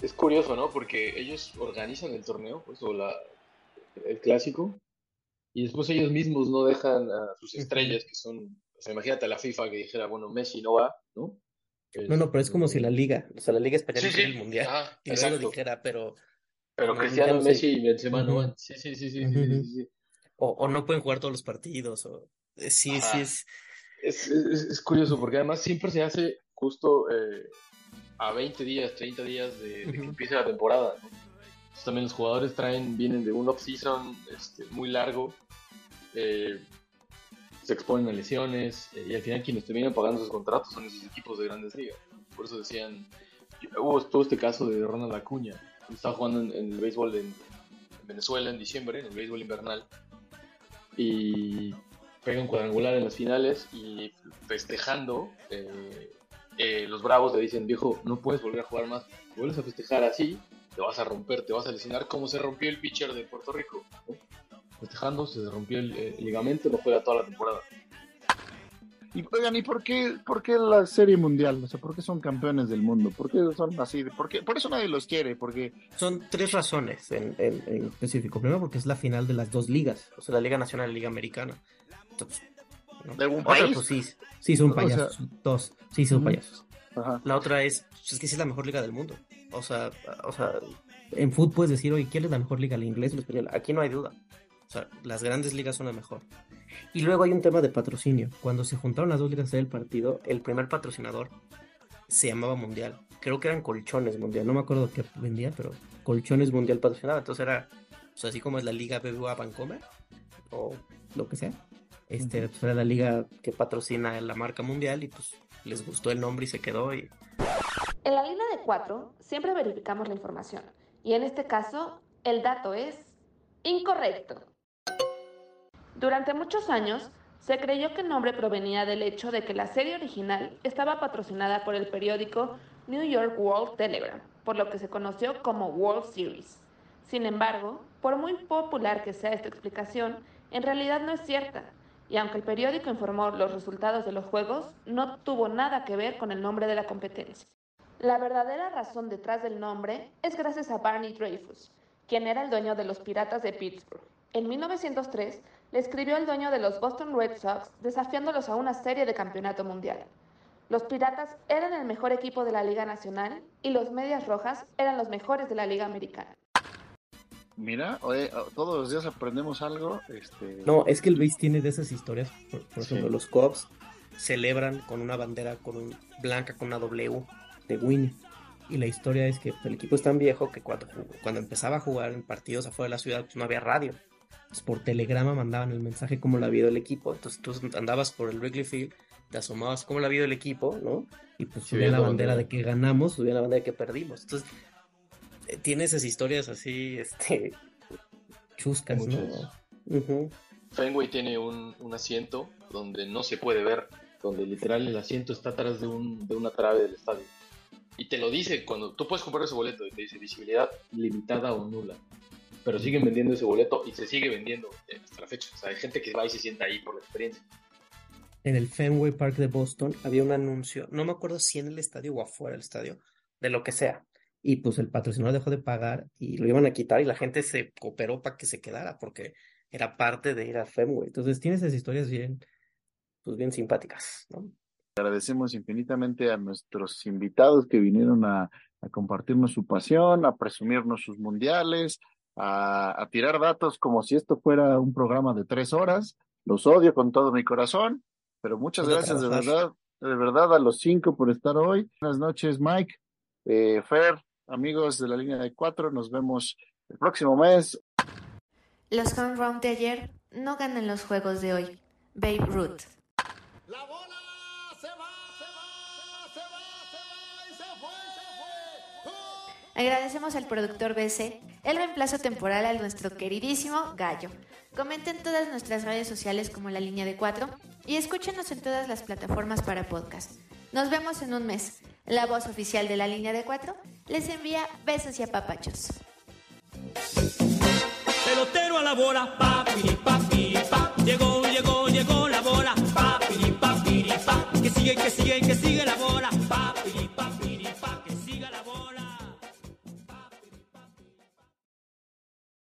[SPEAKER 11] Es curioso, ¿no? Porque ellos organizan el torneo, pues, o la, el clásico, y después ellos mismos no dejan a sus estrellas, que son. O sea, imagínate a la FIFA que dijera, bueno, Messi no va, ¿no?
[SPEAKER 14] No, no, pero es como si la liga, o sea, la liga española
[SPEAKER 11] Sí,
[SPEAKER 14] el mundial
[SPEAKER 11] ajá,
[SPEAKER 14] y luego
[SPEAKER 11] exacto.
[SPEAKER 14] dijera, pero.
[SPEAKER 11] Pero
[SPEAKER 14] no,
[SPEAKER 11] Cristiano,
[SPEAKER 14] ya no sé.
[SPEAKER 11] Messi y Benzema no van. Sí, sí, sí, sí, sí.
[SPEAKER 14] O, o no pueden jugar todos los partidos, o eh, sí, sí es.
[SPEAKER 11] Es, es- es curioso porque además siempre se hace justo eh, a 20 días, 30 días de, de que empiece la temporada. ¿no? Entonces, también los jugadores traen, vienen de un off-season este, muy largo, eh, se exponen a lesiones eh, y al final quienes terminan pagando sus contratos son esos equipos de grandes ligas. Por eso decían, hubo todo este caso de Ronald Acuña, que estaba jugando en, en el béisbol en, en Venezuela en diciembre, en el béisbol invernal, y pega un cuadrangular en las finales y festejando, eh, eh, los Bravos le dicen, viejo, no puedes volver a jugar más, vuelves a festejar así, te vas a romper, te vas a lesionar, como se rompió el pitcher de Puerto Rico. ¿no? Festejando, se rompió el, eh, el ligamento, no juega toda la temporada.
[SPEAKER 9] Y oigan, ¿y por qué, por qué la serie mundial? O sea, ¿por qué son campeones del mundo? ¿Por qué son así? ¿Por, qué? por eso nadie los quiere, porque
[SPEAKER 14] Son tres razones en, en- en específico. Primero, porque es la final de las dos ligas, o sea, la Liga Nacional y la Liga Americana. Entonces, ¿no?
[SPEAKER 9] ¿De algún
[SPEAKER 14] Otra,
[SPEAKER 9] país?
[SPEAKER 14] pues, sí, sí son
[SPEAKER 9] O sea-
[SPEAKER 14] payasos. dos, sí son payasos.
[SPEAKER 9] Ajá.
[SPEAKER 14] La otra es, pues, es que sí es la mejor liga del mundo. O sea, o sea, en fútbol puedes decir, oye, ¿quién es la mejor liga? ¿La inglés o la española? Aquí no hay duda. O sea, las grandes ligas son la mejor. Y luego hay un tema de patrocinio. Cuando se juntaron las dos ligas del partido, el primer patrocinador se llamaba Mundial. Creo que eran colchones Mundial. No me acuerdo qué vendía, pero colchones Mundial patrocinaba. Entonces era, o sea, así como es la Liga BBVA Vancomer o lo que sea. Este, pues era la liga que patrocina la marca mundial y pues les gustó el nombre y se quedó y
[SPEAKER 8] En la línea de cuatro siempre verificamos la información y en este caso el dato es incorrecto. Durante muchos años se creyó que el nombre provenía del hecho de que la serie original estaba patrocinada por el periódico New York World Telegram, por lo que se conoció como World Series. Sin embargo,
[SPEAKER 22] por muy popular que sea esta explicación, en realidad no es cierta, y aunque el periódico informó los resultados de los juegos, no tuvo nada que ver con el nombre de la competencia. La verdadera razón detrás del nombre es gracias a Barney Dreyfus, quien era el dueño de los Piratas de Pittsburgh. En 1903 le escribió al dueño de los Boston Red Sox desafiándolos a una serie de campeonato mundial. Los Piratas eran el mejor equipo de la Liga Nacional y los Medias Rojas eran los mejores de la Liga Americana.
[SPEAKER 9] Mira, oye, todos los días aprendemos algo. Este...
[SPEAKER 14] No, es que el base tiene de esas historias. Por, por ejemplo, los Cubs celebran con una bandera con un, blanca con una W de Winnie. Y la historia es que el equipo es tan viejo que cuando, cuando empezaba a jugar en partidos afuera de la ciudad pues no había radio. Entonces, por telegrama mandaban el mensaje como la vida del equipo. Entonces tú andabas por el Wrigley Field, te asomabas como la vida del equipo, ¿no? Y pues subía la bandera de que ganamos, subía la bandera de que perdimos. Entonces tiene esas historias así, este, chuscas, ¿no?
[SPEAKER 11] Uh Fenway tiene un, un, asiento donde no se puede ver, donde literal el asiento está atrás de, un, de una trave del estadio. Y te lo dice cuando tú puedes comprar ese boleto y te dice visibilidad limitada o nula. Pero siguen vendiendo ese boleto y se sigue vendiendo hasta la fecha. O sea, hay gente que va y se sienta ahí por la experiencia.
[SPEAKER 14] En el Fenway Park de Boston había un anuncio, no me acuerdo si en el estadio o afuera del estadio, de lo que sea, y pues el patrocinador dejó de pagar y lo iban a quitar y la gente se cooperó para que se quedara porque era parte de ir al Fenway. Entonces tiene esas historias bien, pues bien simpáticas, ¿no?
[SPEAKER 9] Agradecemos infinitamente a nuestros invitados que vinieron a, a compartirnos su pasión, a presumirnos sus mundiales, a, a, tirar datos como si esto fuera un programa de tres horas. Los odio con todo mi corazón, pero muchas gracias de verdad, de verdad a los cinco por estar hoy. Buenas noches, Mike, eh, Fer, amigos de la línea de cuatro, nos vemos el próximo mes.
[SPEAKER 8] Los home run de ayer no ganan los juegos de hoy. Babe Ruth. Agradecemos al productor BC el reemplazo temporal a nuestro queridísimo Gallo. Comenten todas nuestras redes sociales como la línea de cuatro y escúchenos en todas las plataformas para podcast. Nos vemos en un mes. La voz oficial de la línea de cuatro les envía besos y apapachos.
[SPEAKER 4] Pelotero a la bola, papi, papi, pa. Llegó, llegó, llegó la bola, papi, papi, pa. Que sigue, que sigue, que sigue la bola.